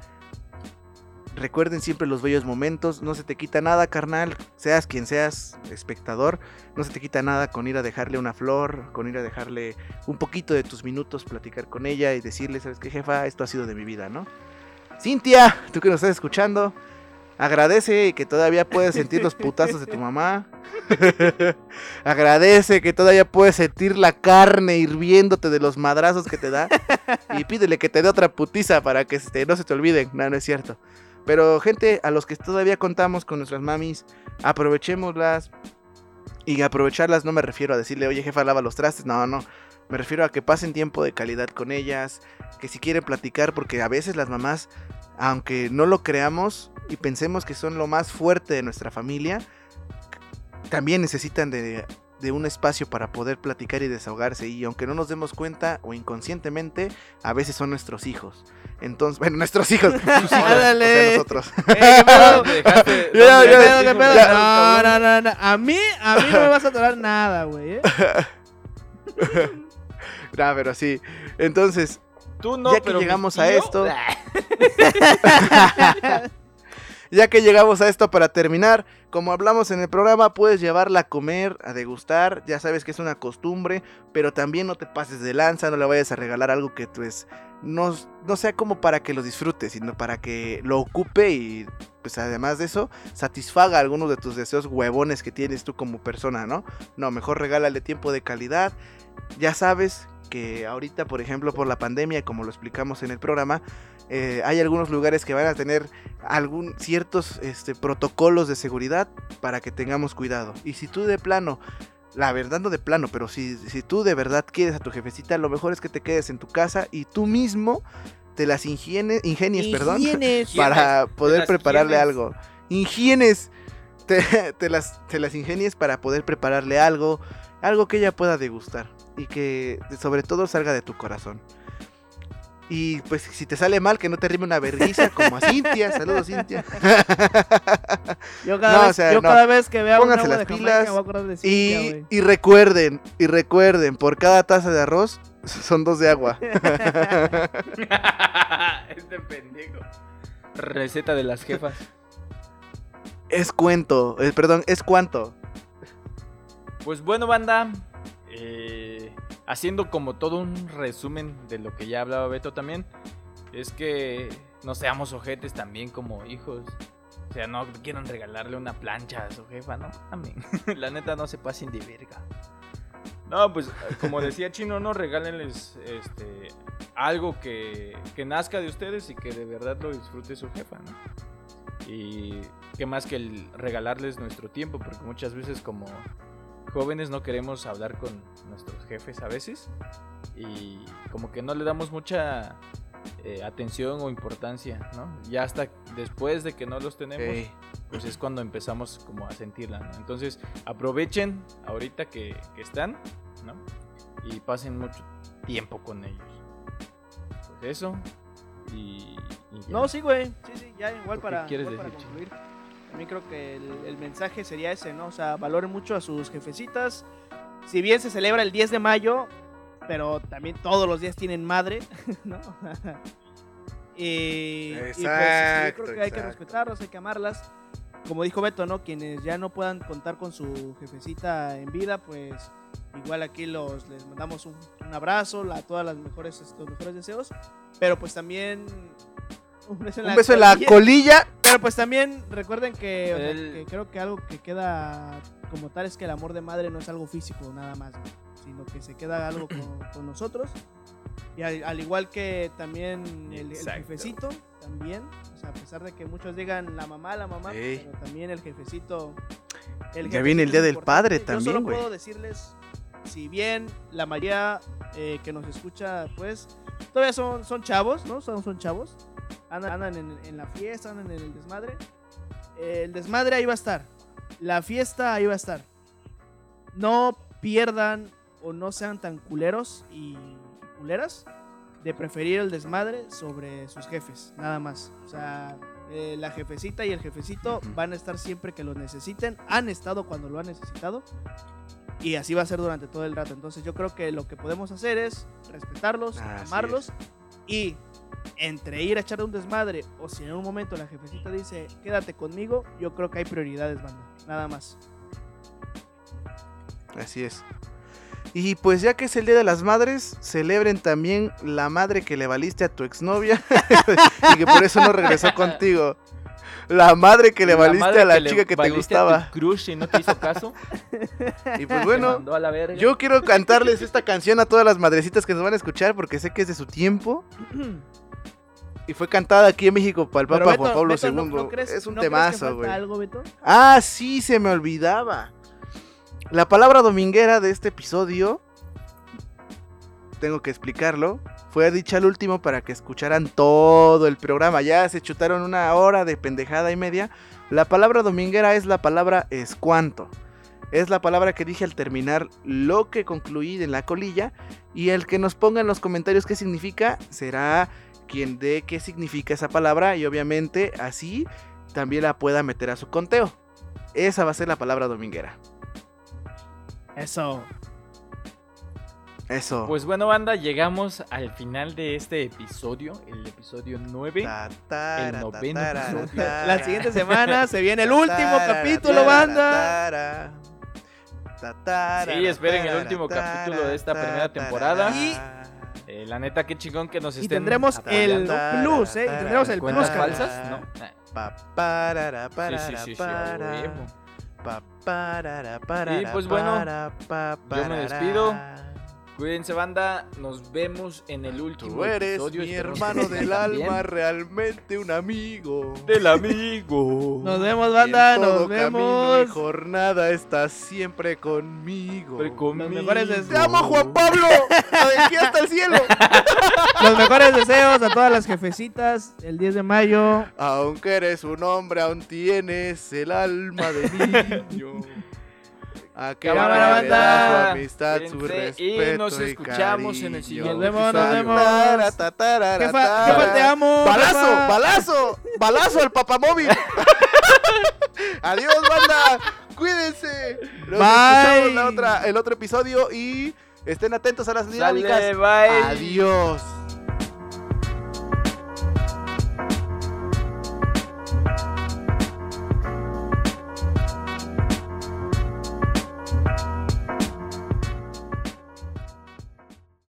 [SPEAKER 1] recuerden siempre los bellos momentos. No se te quita nada, carnal. Seas quien seas, espectador. No se te quita nada con ir a dejarle una flor, con ir a dejarle un poquito de tus minutos, platicar con ella y decirle, ¿sabes qué, jefa? Esto ha sido de mi vida, ¿no? Cintia, tú que nos estás escuchando, Agradece que todavía puedes sentir los putazos de tu mamá. Agradece que todavía puedes sentir la carne hirviéndote de los madrazos que te da. Y pídele que te dé otra putiza para que este, no se te olviden. No, no es cierto. Pero gente, a los que todavía contamos con nuestras mamis, aprovechémoslas. Y aprovecharlas no me refiero a decirle, oye jefa, lava los trastes. No, no. Me refiero a que pasen tiempo de calidad con ellas. Que si quieren platicar, porque a veces las mamás, aunque no lo creamos y pensemos que son lo más fuerte de nuestra familia, también necesitan de, de un espacio para poder platicar y desahogarse. Y aunque no nos demos cuenta o inconscientemente, a veces son nuestros hijos. Entonces, bueno, nuestros hijos. sus hijos, o sea, nosotros.
[SPEAKER 3] Eh. No, no, no, no. A mí, a mí no me vas a tolerar nada, güey. ¿eh?
[SPEAKER 1] No, pero sí. Entonces,
[SPEAKER 2] Tú no,
[SPEAKER 1] Ya que
[SPEAKER 2] pero
[SPEAKER 1] llegamos a esto- Ya que llegamos a esto para terminar, como hablamos en el programa, puedes llevarla a comer, a degustar, ya sabes que es una costumbre, pero también no te pases de lanza, no le vayas a regalar algo que pues no, no sea como para que lo disfrutes, sino para que lo ocupe y pues además de eso, satisfaga algunos de tus deseos huevones que tienes tú como persona, ¿no? No, mejor regálale tiempo de calidad. Ya sabes que ahorita, por ejemplo, por la pandemia, como lo explicamos en el programa, eh, hay algunos lugares que van a tener algún ciertos este, protocolos de seguridad para que tengamos cuidado. Y si tú de plano, la verdad no de plano, pero si, si tú de verdad quieres a tu jefecita, lo mejor es que te quedes en tu casa y tú mismo te las ingenies, ingenies, perdón, para poder prepararle
[SPEAKER 2] higienes.
[SPEAKER 1] algo. Ingienes. Te, te las, te las ingenies para poder prepararle algo, algo que ella pueda degustar y que sobre todo salga de tu corazón. Y pues si te sale mal, que no te rime una vergüenza como a Cintia. Saludos, Cintia.
[SPEAKER 3] Yo cada,
[SPEAKER 1] No,
[SPEAKER 3] vez,
[SPEAKER 1] o sea,
[SPEAKER 3] yo
[SPEAKER 1] no.
[SPEAKER 3] cada vez que vea un
[SPEAKER 1] Pónganse
[SPEAKER 3] agua
[SPEAKER 1] las
[SPEAKER 3] de Jamaica
[SPEAKER 1] pilas
[SPEAKER 3] me voy a acordar de Cintia,
[SPEAKER 1] Y, y recuerden, y recuerden, por cada taza de arroz son dos de agua.
[SPEAKER 2] este pendejo. Receta de las jefas.
[SPEAKER 1] Es cuento, eh, perdón, es cuánto.
[SPEAKER 2] Pues bueno, banda. eh, haciendo como todo un resumen de lo que ya hablaba Beto también. Es que no seamos ojetes también como hijos. O sea, no quieran regalarle una plancha a su jefa, ¿no? La neta no se pasen de verga. No, pues como decía Chino, no regálenles este, algo que, que nazca de ustedes y que de verdad lo disfrute su jefa, ¿no? Y qué más que el regalarles nuestro tiempo, porque muchas veces como jóvenes no queremos hablar con nuestros jefes a veces y como que no le damos mucha eh, atención o importancia, ¿no? Ya hasta después de que no los tenemos, pues es cuando empezamos como a sentirla, ¿no? Entonces aprovechen ahorita que, que están, ¿no? Y pasen mucho tiempo con ellos. Pues eso. Y.
[SPEAKER 3] No, sí, güey. Sí, sí, ya igual
[SPEAKER 2] ¿Tú qué
[SPEAKER 3] para,
[SPEAKER 2] quieres
[SPEAKER 3] igual para concluir. A mí creo que el, el mensaje sería ese, ¿no? O sea, valoren mucho a sus jefecitas. Si bien se celebra el 10 de mayo, pero también todos los días tienen madre, ¿no? y, y, pues, yo
[SPEAKER 1] Exacto,
[SPEAKER 3] creo que hay que
[SPEAKER 1] exacto.
[SPEAKER 3] respetarlas, hay que amarlas. Como dijo Beto, ¿no? Quienes ya no puedan contar con su jefecita en vida, pues igual aquí los les mandamos un, un abrazo, la, todas las mejores, los mejores deseos. Pero pues también un beso en
[SPEAKER 1] Un beso en la
[SPEAKER 3] colilla.
[SPEAKER 1] colilla.
[SPEAKER 3] Pero pues también recuerden que, o sea, que creo que algo que queda como tal es que el amor de madre no es algo físico nada más, güey, sino que se queda algo con, con nosotros. Y al, al igual que también el, el jefecito, también, o sea, a pesar de que muchos digan la mamá, la mamá,
[SPEAKER 1] Ey.
[SPEAKER 3] pero también el jefecito. el
[SPEAKER 1] Ya viene el Día del. Padre
[SPEAKER 3] Yo
[SPEAKER 1] también,
[SPEAKER 3] solo
[SPEAKER 1] güey.
[SPEAKER 3] puedo decirles, si bien la mayoría eh, que nos escucha, pues, todavía son, son chavos, ¿no? Son, son chavos. Andan, andan en, en la fiesta, andan en el desmadre. El desmadre ahí va a estar. La fiesta ahí va a estar. No pierdan o no sean tan culeros y culeras de preferir el desmadre sobre sus jefes, nada más. O sea, eh, la jefecita y el jefecito van a estar siempre que lo necesiten, han estado cuando lo han necesitado y así va a ser durante todo el rato. Entonces yo creo que lo que podemos hacer es respetarlos,
[SPEAKER 1] Así
[SPEAKER 3] amarlos y entre ir a echar un desmadre o si en un momento la jefecita dice quédate conmigo, yo creo que hay prioridades, banda. Nada más.
[SPEAKER 1] Así es. Y pues ya que es el Día de las Madres, celebren también la madre que le valiste a tu exnovia y que por eso no regresó contigo. La madre que le
[SPEAKER 2] La
[SPEAKER 1] valiste a la
[SPEAKER 2] que le
[SPEAKER 1] chica que te
[SPEAKER 2] valiste a tu
[SPEAKER 1] gustaba.
[SPEAKER 2] crush y no te hizo caso.
[SPEAKER 1] Y pues bueno,
[SPEAKER 2] mandó a la verga.
[SPEAKER 1] yo quiero cantarles esta canción a todas las madrecitas que nos van a escuchar porque sé que es de su tiempo. Y fue cantada aquí en México para el Papa
[SPEAKER 3] Beto,
[SPEAKER 1] Juan Pablo
[SPEAKER 3] Beto, ¿no-
[SPEAKER 1] II.
[SPEAKER 3] no crees-
[SPEAKER 1] es un
[SPEAKER 3] no
[SPEAKER 1] temazo, güey. Ah, sí, se me olvidaba. La palabra dominguera de este episodio, tengo que explicarlo, fue dicha al último para que escucharan todo el programa. Ya se chutaron una hora de pendejada y media. La palabra dominguera es la palabra escuanto. Es la palabra que dije al terminar lo que concluí en la colilla. Y el que nos ponga en los comentarios qué significa será quien dé qué significa esa palabra. Y obviamente así también la pueda meter a su conteo. Esa va a ser la palabra dominguera.
[SPEAKER 3] Eso.
[SPEAKER 1] Eso.
[SPEAKER 2] Pues bueno, banda, llegamos al final de este episodio, el episodio 9.
[SPEAKER 1] Ta, tara,
[SPEAKER 2] el noveno episodio.
[SPEAKER 3] La siguiente semana se viene el último capítulo, banda.
[SPEAKER 2] Sí, esperen el último capítulo de esta primera temporada.
[SPEAKER 1] tara.
[SPEAKER 2] Eh, la neta, qué chingón que nos
[SPEAKER 3] Y
[SPEAKER 2] estén
[SPEAKER 3] tendremos el plus, ¿eh? Y tendremos el plus,
[SPEAKER 2] ¿Cuentas
[SPEAKER 3] carnal.
[SPEAKER 2] falsas? No. Sí, sí, sí, sí,
[SPEAKER 1] parara,
[SPEAKER 2] pues bueno, yo me despido. Cuídense, banda. Nos vemos en el último
[SPEAKER 1] Tú eres
[SPEAKER 2] episodio.
[SPEAKER 1] mi hermano del
[SPEAKER 2] también.
[SPEAKER 1] alma, realmente un amigo.
[SPEAKER 2] Del amigo.
[SPEAKER 3] Nos vemos,
[SPEAKER 1] Y en
[SPEAKER 3] banda.
[SPEAKER 1] todo
[SPEAKER 3] Nos
[SPEAKER 1] camino
[SPEAKER 3] vemos.
[SPEAKER 1] y jornada estás siempre conmigo.
[SPEAKER 2] Siempre conmigo.
[SPEAKER 3] mejores deseos.
[SPEAKER 1] Te amo, Juan Pablo. De aquí hasta el cielo.
[SPEAKER 3] Los mejores deseos a todas las jefecitas el 10 de mayo.
[SPEAKER 1] Aunque eres un hombre, aún tienes el alma de niño. A que
[SPEAKER 3] Cámara, banda.
[SPEAKER 1] su amistad, su
[SPEAKER 2] Cuídense y
[SPEAKER 1] respeto
[SPEAKER 2] nos escuchamos en el siguiente
[SPEAKER 3] Nos vemos, nos vemos. Jefa, jefa, te amo.
[SPEAKER 1] Balazo,
[SPEAKER 3] jefa.
[SPEAKER 1] balazo, balazo al papamóvil. Adiós, banda. Cuídense. Nos
[SPEAKER 3] Bye.
[SPEAKER 1] escuchamos la otra, el otro episodio y estén atentos a las dinámicas.
[SPEAKER 2] Sale, bye.
[SPEAKER 1] Adiós.